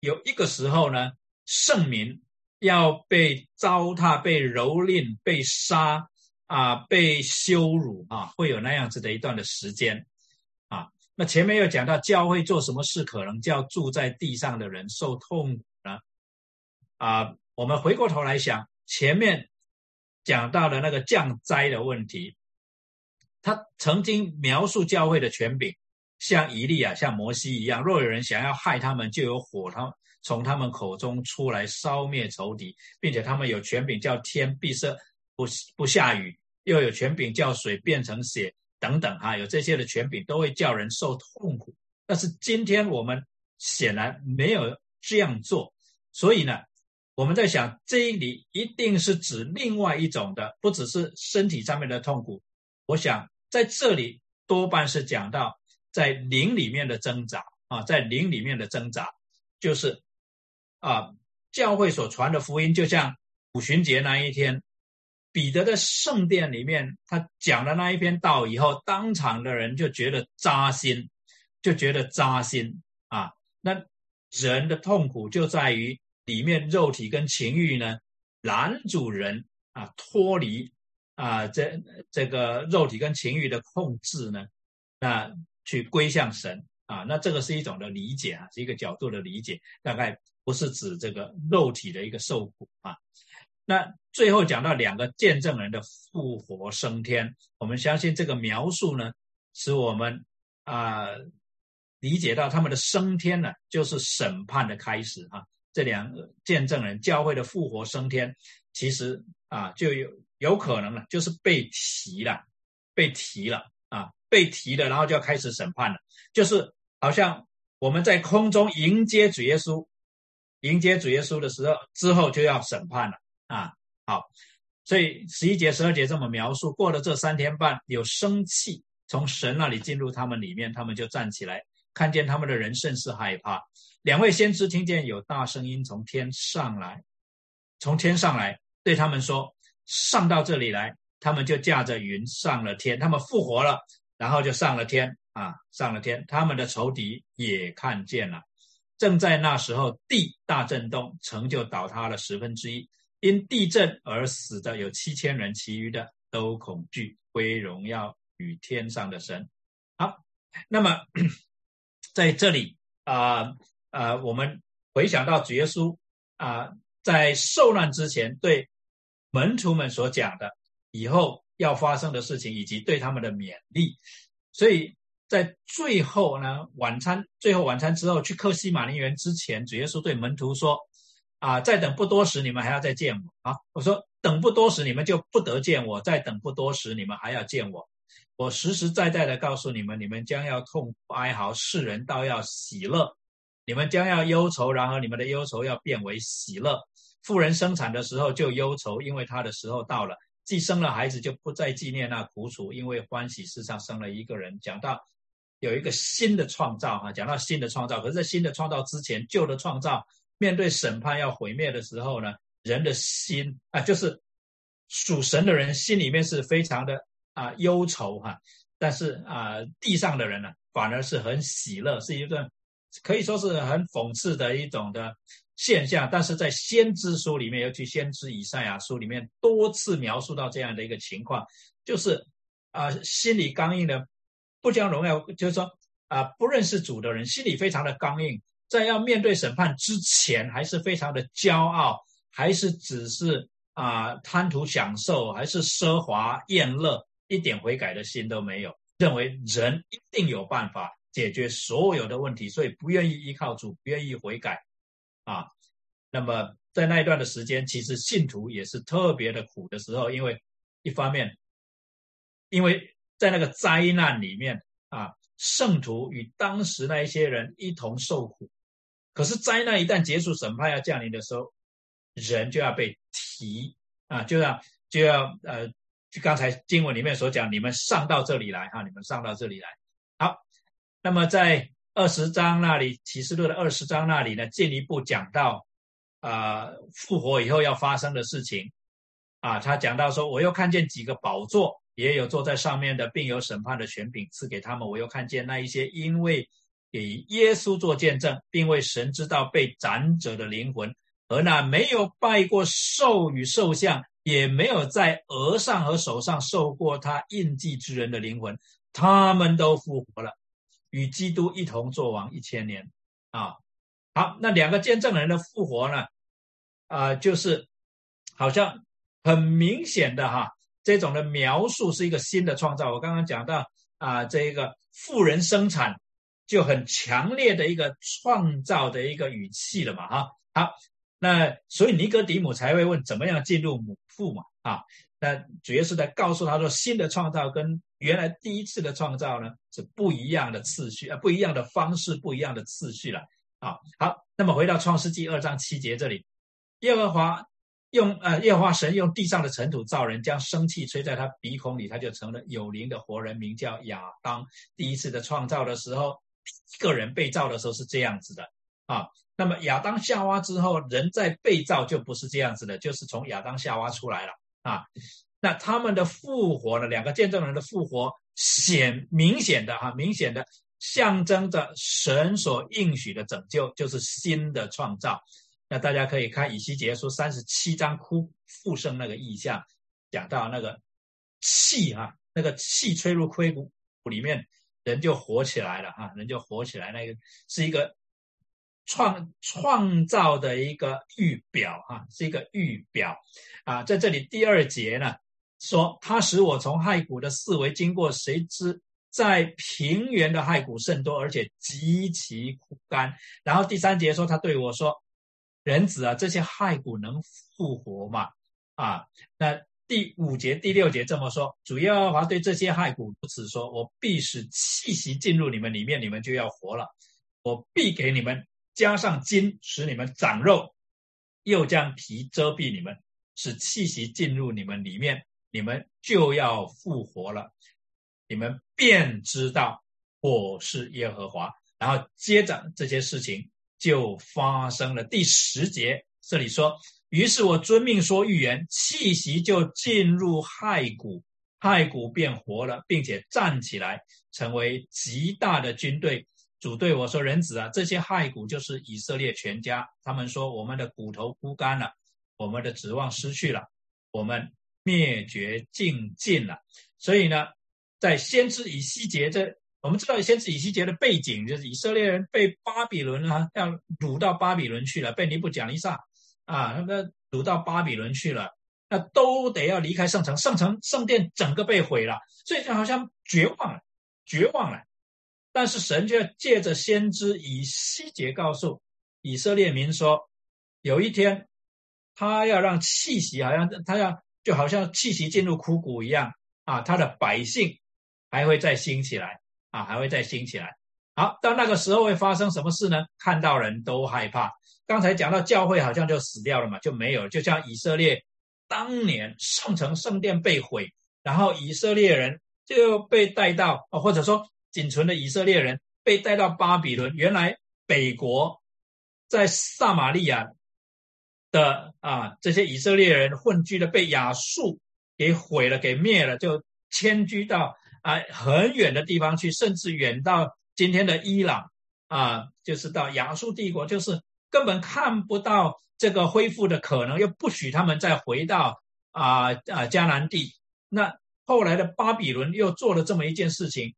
有一个时候呢，圣民。要被糟蹋、被蹂躏、被杀啊，被羞辱啊，会有那样子的一段的时间啊。那前面又讲到教会做什么事，可能叫住在地上的人受痛苦呢？啊，我们回过头来想，前面讲到了那个降灾的问题，他曾经描述教会的权柄，像以利亚、像摩西一样，若有人想要害他们，就有火他。从他们口中出来烧灭仇敌，并且他们有权柄叫天闭塞不不下雨，又有权柄叫水变成血等等哈，有这些的权柄都会叫人受痛苦。但是今天我们显然没有这样做，所以呢，我们在想这里一定是指另外一种的，不只是身体上面的痛苦。我想在这里多半是讲到在灵里面的挣扎啊，在灵里面的挣扎就是。啊，教会所传的福音，就像五旬节那一天，彼得的圣殿里面，他讲了那一篇道以后，当场的人就觉得扎心，就觉得扎心啊。那人的痛苦就在于里面肉体跟情欲呢男主人啊，脱离啊这这个肉体跟情欲的控制呢，那去归向神啊。那这个是一种的理解啊，是一个角度的理解，大概。不是指这个肉体的一个受苦啊。那最后讲到两个见证人的复活升天，我们相信这个描述呢，使我们啊理解到他们的升天呢，就是审判的开始啊。这两个见证人教会的复活升天，其实啊就有有可能了，就是被提了，被提了啊，被提了，然后就要开始审判了，就是好像我们在空中迎接主耶稣。迎接主耶稣的时候，之后就要审判了啊！好，所以十一节、十二节这么描述：过了这三天半，有生气从神那里进入他们里面，他们就站起来，看见他们的人甚是害怕。两位先知听见有大声音从天上来，从天上来对他们说：“上到这里来。”他们就驾着云上了天，他们复活了，然后就上了天啊，上了天。他们的仇敌也看见了。正在那时候，地大震动，城就倒塌了十分之一。因地震而死的有七千人，其余的都恐惧归荣耀与天上的神。好，那么在这里啊啊，我们回想到主耶稣啊，在受难之前对门徒们所讲的以后要发生的事情，以及对他们的勉励，所以。在最后呢，晚餐最后晚餐之后，去克西马尼园之前，主耶稣对门徒说：“啊，再等不多时，你们还要再见我啊！”我说：“等不多时，你们就不得见我；再等不多时，你们还要见我。我实实在在的告诉你们，你们将要痛苦哀嚎，世人倒要喜乐；你们将要忧愁，然后你们的忧愁要变为喜乐。妇人生产的时候就忧愁，因为她的时候到了；既生了孩子，就不再纪念那苦楚，因为欢喜世上生了一个人。”讲到。有一个新的创造哈，讲到新的创造，可是，在新的创造之前，旧的创造面对审判要毁灭的时候呢，人的心啊，就是属神的人心里面是非常的啊忧愁哈，但是啊，地上的人呢，反而是很喜乐，是一段可以说是很讽刺的一种的现象。但是在先知书里面，尤其先知以赛亚书里面，多次描述到这样的一个情况，就是啊，心里刚硬的。不将荣耀，就是说啊，不认识主的人心里非常的刚硬，在要面对审判之前，还是非常的骄傲，还是只是啊贪图享受，还是奢华厌乐，一点悔改的心都没有，认为人一定有办法解决所有的问题，所以不愿意依靠主，不愿意悔改啊。那么在那一段的时间，其实信徒也是特别的苦的时候，因为一方面，因为。在那个灾难里面啊，圣徒与当时那一些人一同受苦。可是灾难一旦结束，审判要降临的时候，人就要被提啊，就要就要呃，就刚才经文里面所讲，你们上到这里来哈，你们上到这里来。那么在二十章那里，启示录的二十章那里呢，进一步讲到啊复活以后要发生的事情啊，他讲到说，我又看见几个宝座，也有坐在上面的，并有审判的权柄赐给他们。我又看见那一些因为给耶稣做见证，并为神知道被斩者的灵魂。和那没有拜过兽与兽像，也没有在额上和手上受过他印记之人的灵魂，他们都复活了，与基督一同作王一千年。啊，好，那两个见证人的复活呢？啊，就是好像很明显的哈，这种的描述是一个新的创造。我刚刚讲到啊，这一个富人生产就很强烈的一个创造的一个语气了嘛，哈，好。那所以尼格底姆才会问怎么样进入母腹嘛？啊，那主要是在告诉他说，新的创造跟原来第一次的创造呢是不一样的次序啊，不一样的方式，不一样的次序了。啊，好，那么回到创世纪二章七节这里，耶和华用呃耶和华神用地上的尘土造人，将生气吹在他鼻孔里，他就成了有灵的活人，名叫亚当。第一次的创造的时候，一个人被造的时候是这样子的啊。那么亚当夏娃之后，人在被造就不是这样子的，就是从亚当夏娃出来了啊。那他们的复活呢？两个见证人的复活显明显的哈，明显的象征着神所应许的拯救，就是新的创造。那大家可以看以西结书三十七章哭复生那个意象，讲到那个气哈，那个气吹入盔骨里面，人就活起来了哈，人就活起来，那个是一个。创创造的一个预表啊，是一个预表啊，在这里第二节呢说，他使我从骸骨的四围经过，谁知在平原的骸骨甚多，而且极其枯干。然后第三节说，他对我说：“人子啊，这些骸骨能复活吗？”啊，那第五节、第六节这么说，主要华对这些骸骨如此说：“我必使气息进入你们里面，你们就要活了；我必给你们。”加上筋，使你们长肉；又将皮遮蔽你们，使气息进入你们里面，你们就要复活了。你们便知道我是耶和华。然后接着这些事情就发生了。第十节这里说：“于是我遵命说预言，气息就进入骸骨，骸骨便活了，并且站起来，成为极大的军队。”主对我说：“人子啊，这些骸骨就是以色列全家。他们说，我们的骨头枯干了，我们的指望失去了，我们灭绝尽尽了。所以呢，在先知以西结这，我们知道先知以西结的背景，就是以色列人被巴比伦啊要掳到巴比伦去了，被尼布甲尼撒啊那个掳到巴比伦去了，那都得要离开圣城，圣城圣殿整个被毁了，所以就好像绝望了，绝望了。”但是神却借着先知以西结告诉以色列民说，有一天他要让气息，好像他要就好像气息进入枯骨一样啊，他的百姓还会再兴起来啊，还会再兴起来。好，到那个时候会发生什么事呢？看到人都害怕。刚才讲到教会好像就死掉了嘛，就没有，就像以色列当年圣城圣殿被毁，然后以色列人就被带到啊，或者说。仅存的以色列人被带到巴比伦。原来北国在撒玛利亚的啊，这些以色列人混居的被亚述给毁了，给灭了，就迁居到啊很远的地方去，甚至远到今天的伊朗啊，就是到亚述帝国，就是根本看不到这个恢复的可能，又不许他们再回到啊啊迦南地。那后来的巴比伦又做了这么一件事情。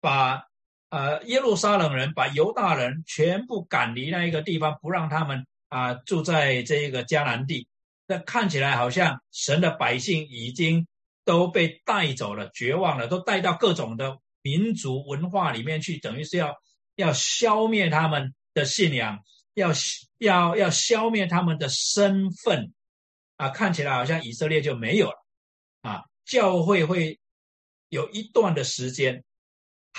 把呃耶路撒冷人、把犹大人全部赶离那一个地方，不让他们啊住在这一个迦南地。那看起来好像神的百姓已经都被带走了，绝望了，都带到各种的民族文化里面去，等于是要要消灭他们的信仰，要要要消灭他们的身份啊！看起来好像以色列就没有了啊，教会会有一段的时间。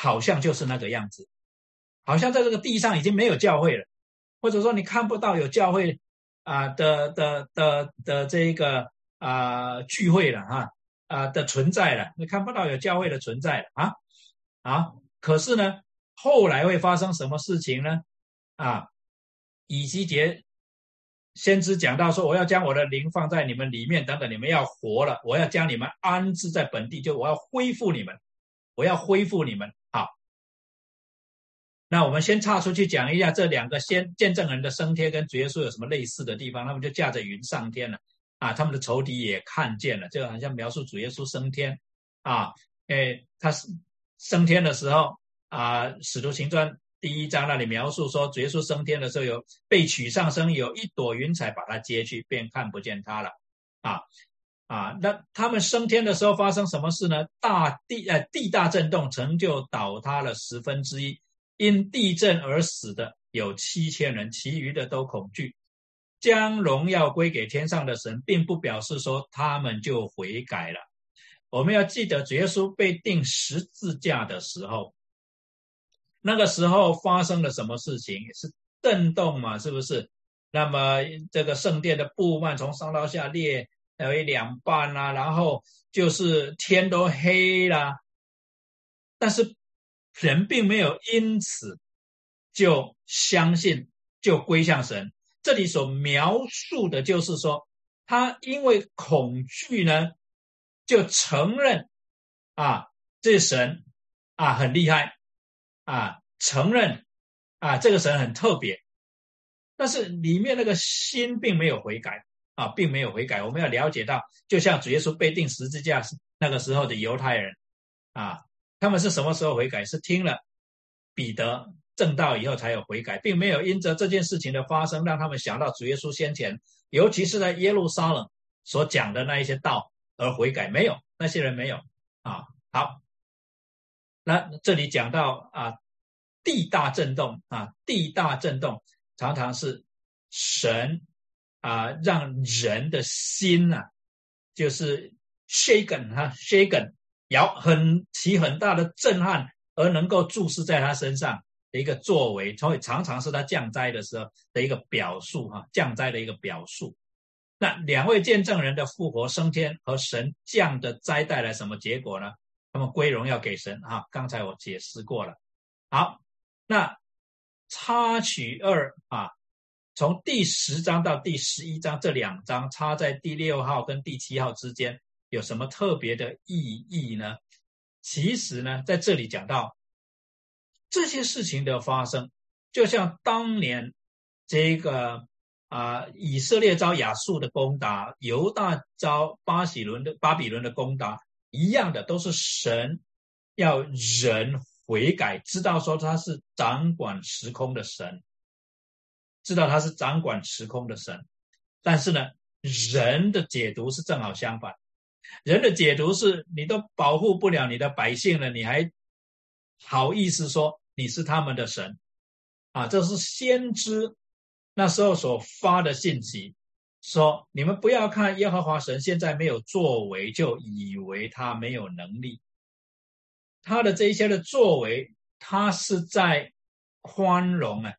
好像就是那个样子，好像在这个地上已经没有教会了，或者说你看不到有教会啊的的的的这个啊聚会了哈啊的存在了，你看不到有教会的存在了啊啊，可是呢，后来会发生什么事情呢？啊，以西结先知讲到说，我要将我的灵放在你们里面，等等，你们要活了，我要将你们安置在本地，就我要恢复你们，我要恢复你们。那我们先岔出去讲一下这两个先见证人的升天跟主耶稣有什么类似的地方？他们就驾着云上天了啊，他们的仇敌也看见了，就好像描述主耶稣升天啊，诶，他是升天的时候啊，使徒行传。第一章那里描述说，主耶稣升天的时候，有被取上升，有一朵云彩把他接去，便看不见他了。啊啊，那他们升天的时候发生什么事呢？大地呃地大震动，成就倒塌了十分之一。因地震而死的有七千人，其余的都恐惧，将荣耀归给天上的神，并不表示说他们就悔改了。我们要记得，主耶稣被钉十字架的时候。那个时候发生了什么事情？是震动嘛？是不是？那么这个圣殿的布幔从上到下裂为两半啦，然后就是天都黑啦。但是人并没有因此就相信，就归向神。这里所描述的就是说，他因为恐惧呢，就承认啊，这神啊很厉害。啊，承认啊，这个神很特别，但是里面那个心并没有悔改啊，并没有悔改。我们要了解到，就像主耶稣被钉十字架那个时候的犹太人啊，他们是什么时候悔改？是听了彼得正道以后才有悔改，并没有因着这件事情的发生，让他们想到主耶稣先前，尤其是在耶路撒冷所讲的那一些道而悔改。没有，那些人没有啊。好。那这里讲到啊，地大震动啊，地大震动常常是神啊，让人的心呐，就是 shaken 哈，shaken 摇很起很大的震撼，而能够注视在他身上的一个作为，所以常常是他降灾的时候的一个表述哈，降灾的一个表述。那两位见证人的复活升天和神降的灾带来什么结果呢？那么归荣耀给神啊！刚才我解释过了。好，那插曲二啊，从第十章到第十一章这两章插在第六号跟第七号之间有什么特别的意义呢？其实呢，在这里讲到这些事情的发生，就像当年这个啊，以色列遭亚述的攻打，犹大遭巴比伦的巴比伦的攻打。一样的都是神要人悔改，知道说他是掌管时空的神，知道他是掌管时空的神。但是呢，人的解读是正好相反，人的解读是你都保护不了你的百姓了，你还好意思说你是他们的神？啊，这是先知那时候所发的信息。说你们不要看耶和华神现在没有作为，就以为他没有能力。他的这一些的作为，他是在宽容啊，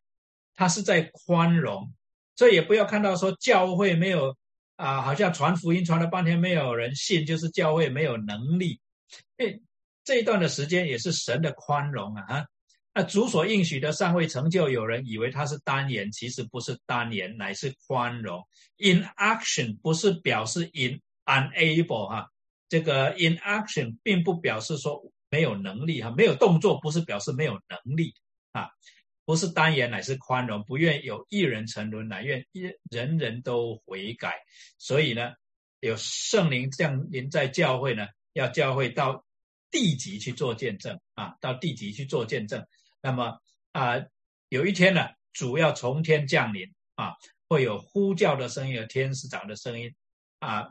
他是在宽容。所以也不要看到说教会没有啊，好像传福音传了半天没有人信，就是教会没有能力。哎，这一段的时间也是神的宽容啊啊。那主所应许的尚未成就，有人以为他是单言，其实不是单言，乃是宽容。In action 不是表示 in unable 哈，这个 in action 并不表示说没有能力哈，没有动作不是表示没有能力啊，不是单言，乃是宽容，不愿有一人沉沦，乃愿一人人都悔改。所以呢，有圣灵降临在教会呢，要教会到地级去做见证啊，到地级去做见证。那么啊，有一天呢，主要从天降临啊，会有呼叫的声音，有天使长的声音啊，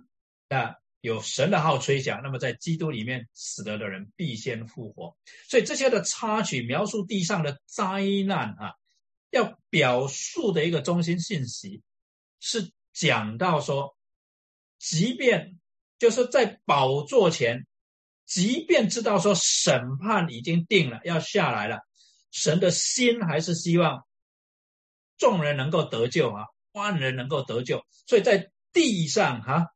那有神的号吹响。那么在基督里面死了的人必先复活。所以这些的插曲描述地上的灾难啊，要表述的一个中心信息是讲到说，即便就是在宝座前，即便知道说审判已经定了，要下来了。神的心还是希望众人能够得救啊，万人能够得救，所以在地上哈，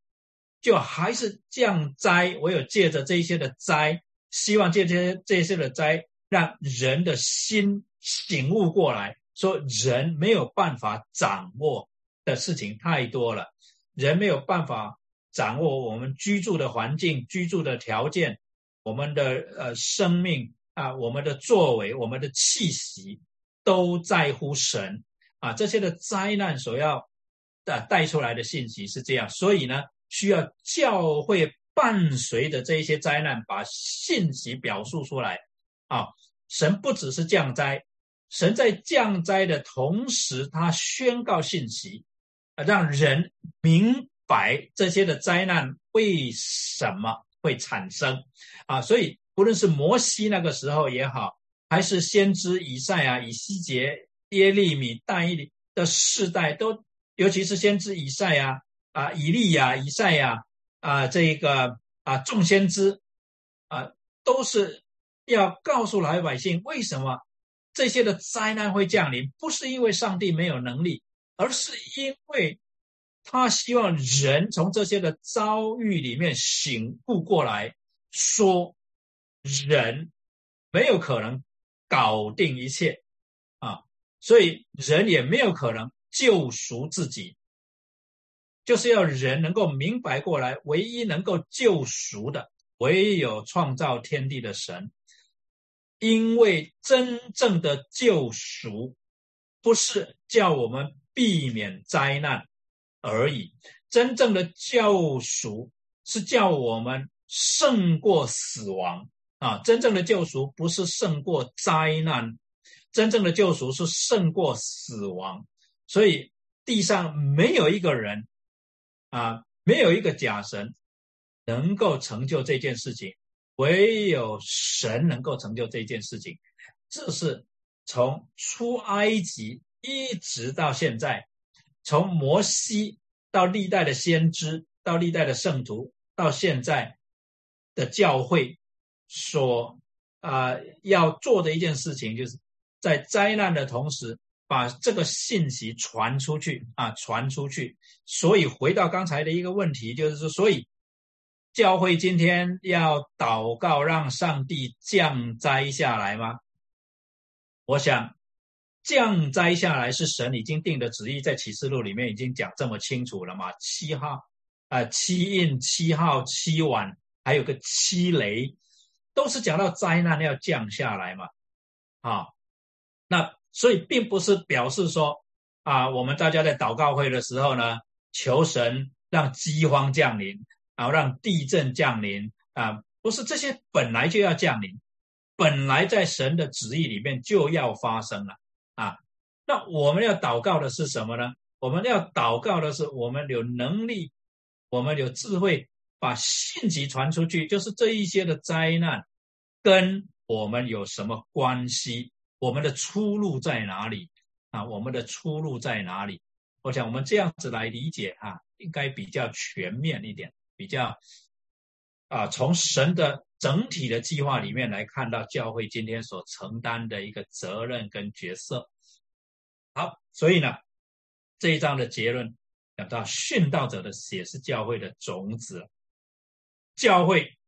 就还是降灾，我有借着这些的灾，希望借这些这些的灾，让人的心醒悟过来，说人没有办法掌握的事情太多了，人没有办法掌握我们居住的环境、居住的条件，我们的呃生命啊，我们的作为、我们的气息，都在乎神啊，这些的灾难所要的带出来的信息是这样，所以呢。需要教会伴随着这一些灾难，把信息表述出来啊！神不只是降灾，神在降灾的同时，他宣告信息啊，让人明白这些的灾难为什么会产生啊！所以，不论是摩西那个时候也好，还是先知以赛亚、以西结、耶利米、但以的世代，都尤其是先知以赛亚。啊，以利亚、以赛亚啊，这一个啊，众先知啊，都是要告诉老百姓，为什么这些的灾难会降临？不是因为上帝没有能力，而是因为他希望人从这些的遭遇里面醒悟过来，说人没有可能搞定一切啊，所以人也没有可能救赎自己。就是要人能够明白过来，唯一能够救赎的，唯有创造天地的神。因为真正的救赎，不是叫我们避免灾难而已，真正的救赎是叫我们胜过死亡啊！真正的救赎不是胜过灾难，真正的救赎是胜过死亡。所以地上没有一个人。啊，没有一个假神能够成就这件事情，唯有神能够成就这件事情。这是从出埃及一直到现在，从摩西到历代的先知，到历代的圣徒，到现在的教会所啊要做的一件事情，就是在灾难的同时。把这个信息传出去啊，传出去。所以回到刚才的一个问题，就是说，所以教会今天要祷告，让上帝降灾下来吗？我想降灾下来是神已经定的旨意，在启示录里面已经讲这么清楚了嘛。七号啊，七印、七号、七晚，还有个七雷，都是讲到灾难要降下来嘛。啊，那。所以并不是表示说啊，我们大家在祷告会的时候呢，求神让饥荒降临，然后让地震降临啊，不是这些本来就要降临，本来在神的旨意里面就要发生了啊。那我们要祷告的是什么呢？我们要祷告的是，我们有能力，我们有智慧，把信息传出去，就是这一些的灾难跟我们有什么关系？我们的出路在哪里啊？我们的出路在哪里？我想我们这样子来理解啊，应该比较全面一点，比较啊，从神的整体的计划里面来看到教会今天所承担的一个责任跟角色。好，所以呢，这一章的结论讲到殉道者的血是教会的种子，教会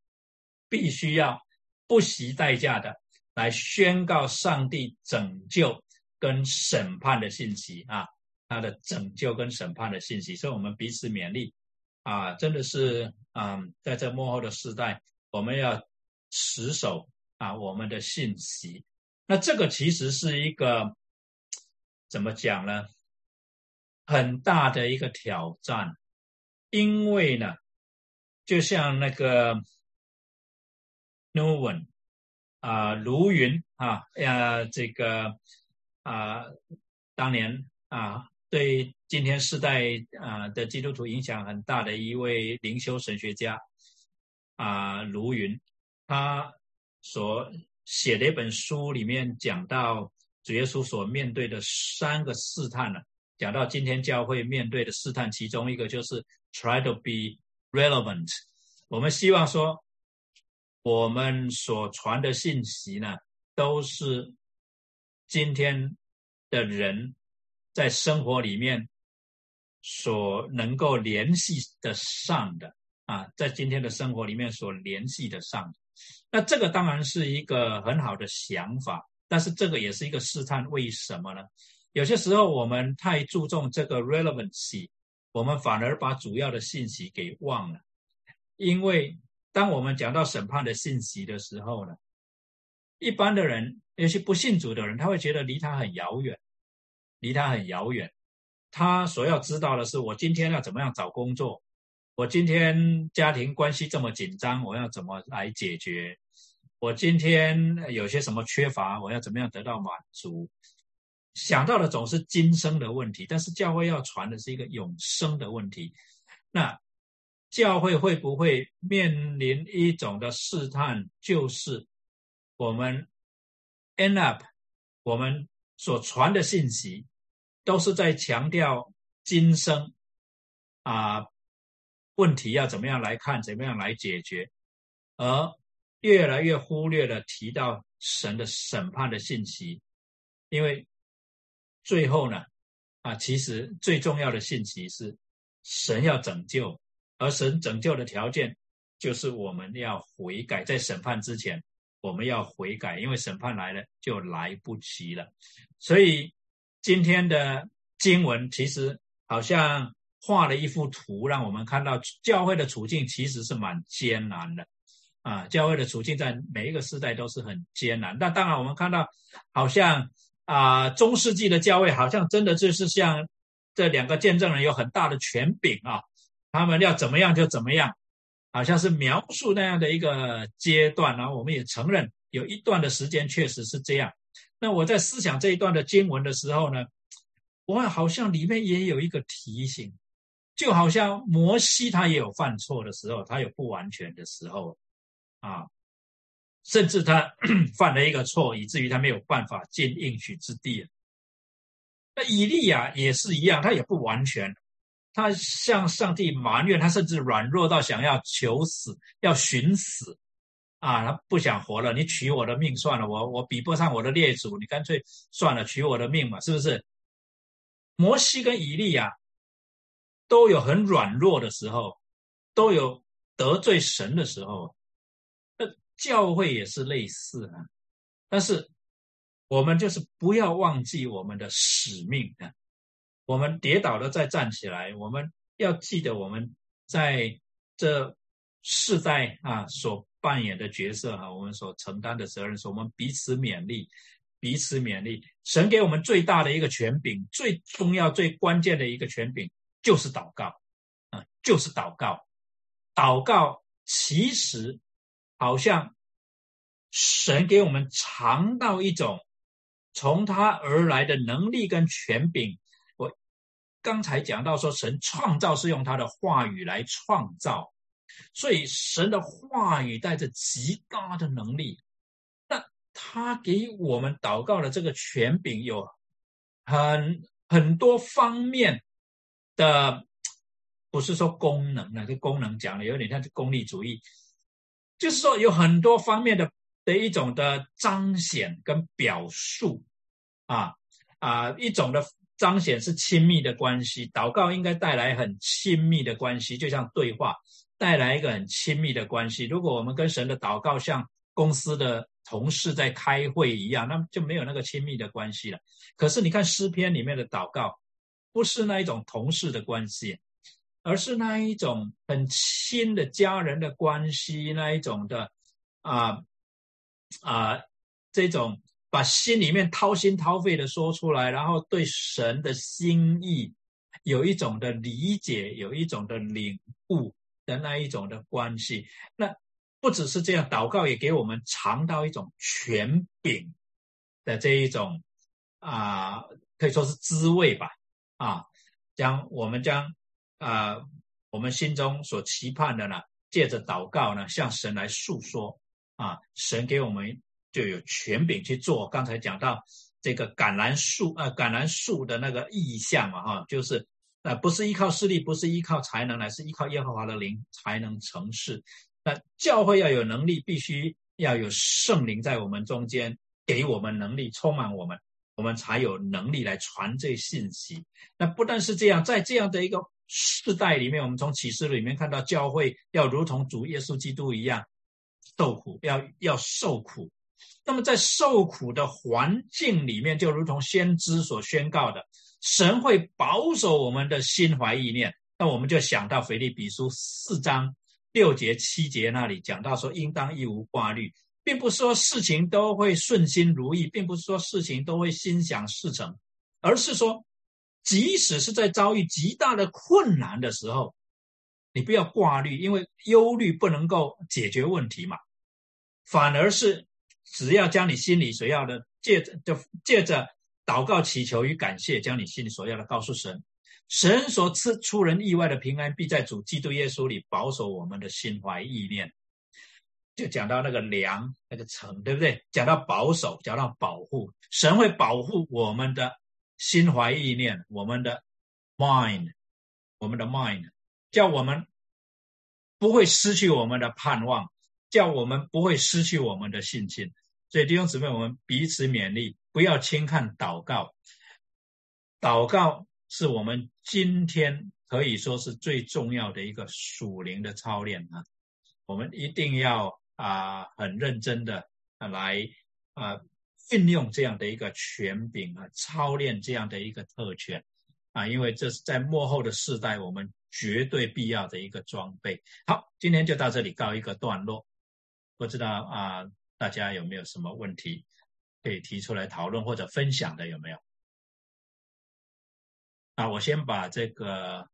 必须要不惜代价的。来宣告上帝拯救跟审判的信息啊，他的拯救跟审判的信息，所以我们彼此勉励啊，真的是嗯，在这幕后的时代，我们要持守啊我们的信息。那这个其实是一个怎么讲呢？很大的一个挑战，因为呢，就像那个 No one。啊，卢云啊，呀，这个啊，当年啊，对今天世代啊的基督徒影响很大的一位灵修神学家啊，卢云，他所写的一本书里面讲到主耶稣所面对的三个试探呢，讲到今天教会面对的试探，其中一个就是 try to be relevant，我们希望说。我们所传的信息呢，都是今天的人在生活里面所能够联系得上的啊，在今天的生活里面所联系的上的。那这个当然是一个很好的想法，但是这个也是一个试探。为什么呢？有些时候我们太注重这个 relevancy，我们反而把主要的信息给忘了。因为当我们讲到审判的信息的时候呢，一般的人，尤其不信主的人，他会觉得离他很遥远，离他很遥远。他所要知道的是，我今天要怎么样找工作？我今天家庭关系这么紧张，我要怎么来解决？我今天有些什么缺乏，我要怎么样得到满足？想到的总是今生的问题，但是教会要传的是一个永生的问题。那教会会不会面临一种的试探？就是我们 end up，我们所传的信息。都是在强调今生啊问题要怎么样来看，怎么样来解决，而越来越忽略了提到神的审判的信息，因为最后呢啊，其实最重要的信息是神要拯救，而神拯救的条件就是我们要悔改，在审判之前我们要悔改，因为审判来了就来不及了，所以。今天的经文其实好像画了一幅图，让我们看到教会的处境其实是蛮艰难的啊！教会的处境在每一个时代都是很艰难。但当然，我们看到好像啊，中世纪的教会好像真的就是像这两个见证人有很大的权柄啊，他们要怎么样就怎么样，好像是描述那样的一个阶段。然后我们也承认有一段的时间确实是这样。那我在思想这一段的经文的时候呢，我好像里面也有一个提醒，就好像摩西他也有犯错的时候，他有不完全的时候，啊，甚至他 犯了一个错，以至于他没有办法进应许之地。那以利亚也是一样，他也不完全，他向上帝埋怨，他甚至软弱到想要求死，要寻死。啊，他不想活了，你取我的命算了，我我比不上我的列祖，你干脆算了，取我的命嘛，是不是？摩西跟以利亚都有很软弱的时候，都有得罪神的时候，那教会也是类似啊。但是我们就是不要忘记我们的使命啊，我们跌倒了再站起来，我们要记得我们在这世代啊所。扮演的角色哈，我们所承担的责任是我们彼此勉励，彼此勉励。神给我们最大的一个权柄，最重要、最关键的一个权柄就是祷告啊，就是祷告。祷告其实好像神给我们尝到一种从他而来的能力跟权柄。刚才讲到说，神创造是用他的话语来创造。所以神的话语带着极大的能力，那他给我们祷告的这个权柄有很很多方面的，不是说功能那这功能讲的有点像功利主义，就是说有很多方面的的一种的彰显跟表述啊啊一种的彰显是亲密的关系，祷告应该带来很亲密的关系，就像对话。带来一个很亲密的关系。如果我们跟神的祷告像公司的同事在开会一样，那就没有那个亲密的关系了。可是你看诗篇里面的祷告，不是那一种同事的关系，而是那一种很亲的家人的关系，那一种的啊啊这种把心里面掏心掏肺的说出来，然后对神的心意有一种的理解，有一种的领悟。的那一种的关系，那不只是这样，祷告也给我们尝到一种权柄的这一种啊，可以说是滋味吧。啊，将我们将啊我们心中所期盼的呢，借着祷告呢，向神来诉说啊，神给我们就有权柄去做。刚才讲到这个橄榄树啊，橄榄树的那个意象嘛，哈，就是。那不是依靠势力，不是依靠才能，乃是依靠耶和华的灵才能成事。那教会要有能力，必须要有圣灵在我们中间，给我们能力，充满我们，我们才有能力来传这信息。那不但是这样，在这样的一个世代里面，我们从启示录里面看到，教会要如同主耶稣基督一样受苦，要要受苦。那么在受苦的环境里面，就如同先知所宣告的，神会保守我们的心怀意念。那我们就想到腓立比书四章六节七节那里讲到说，应当一无挂虑，并不是说事情都会顺心如意，并不是说事情都会心想事成，而是说，即使是在遭遇极大的困难的时候，你不要挂虑，因为忧虑不能够解决问题嘛，反而是。只要将你心里所要的，借着就借着祷告、祈求与感谢，将你心里所要的告诉神，神所赐出人意外的平安，必在主基督耶稣里保守我们的心怀意念。就讲到那个良，那个诚，对不对？讲到保守，讲到保护，神会保护我们的心怀意念，我们的 mind，我们的 mind，叫我们不会失去我们的盼望。叫我们不会失去我们的信心，所以弟兄姊妹，我们彼此勉励，不要轻看祷告。祷告是我们今天可以说是最重要的一个属灵的操练啊！我们一定要啊很认真的来啊运用这样的一个权柄啊，操练这样的一个特权啊，因为这是在幕后的世代我们绝对必要的一个装备。好，今天就到这里告一个段落。不知道啊，大家有没有什么问题可以提出来讨论或者分享的？有没有？啊，我先把这个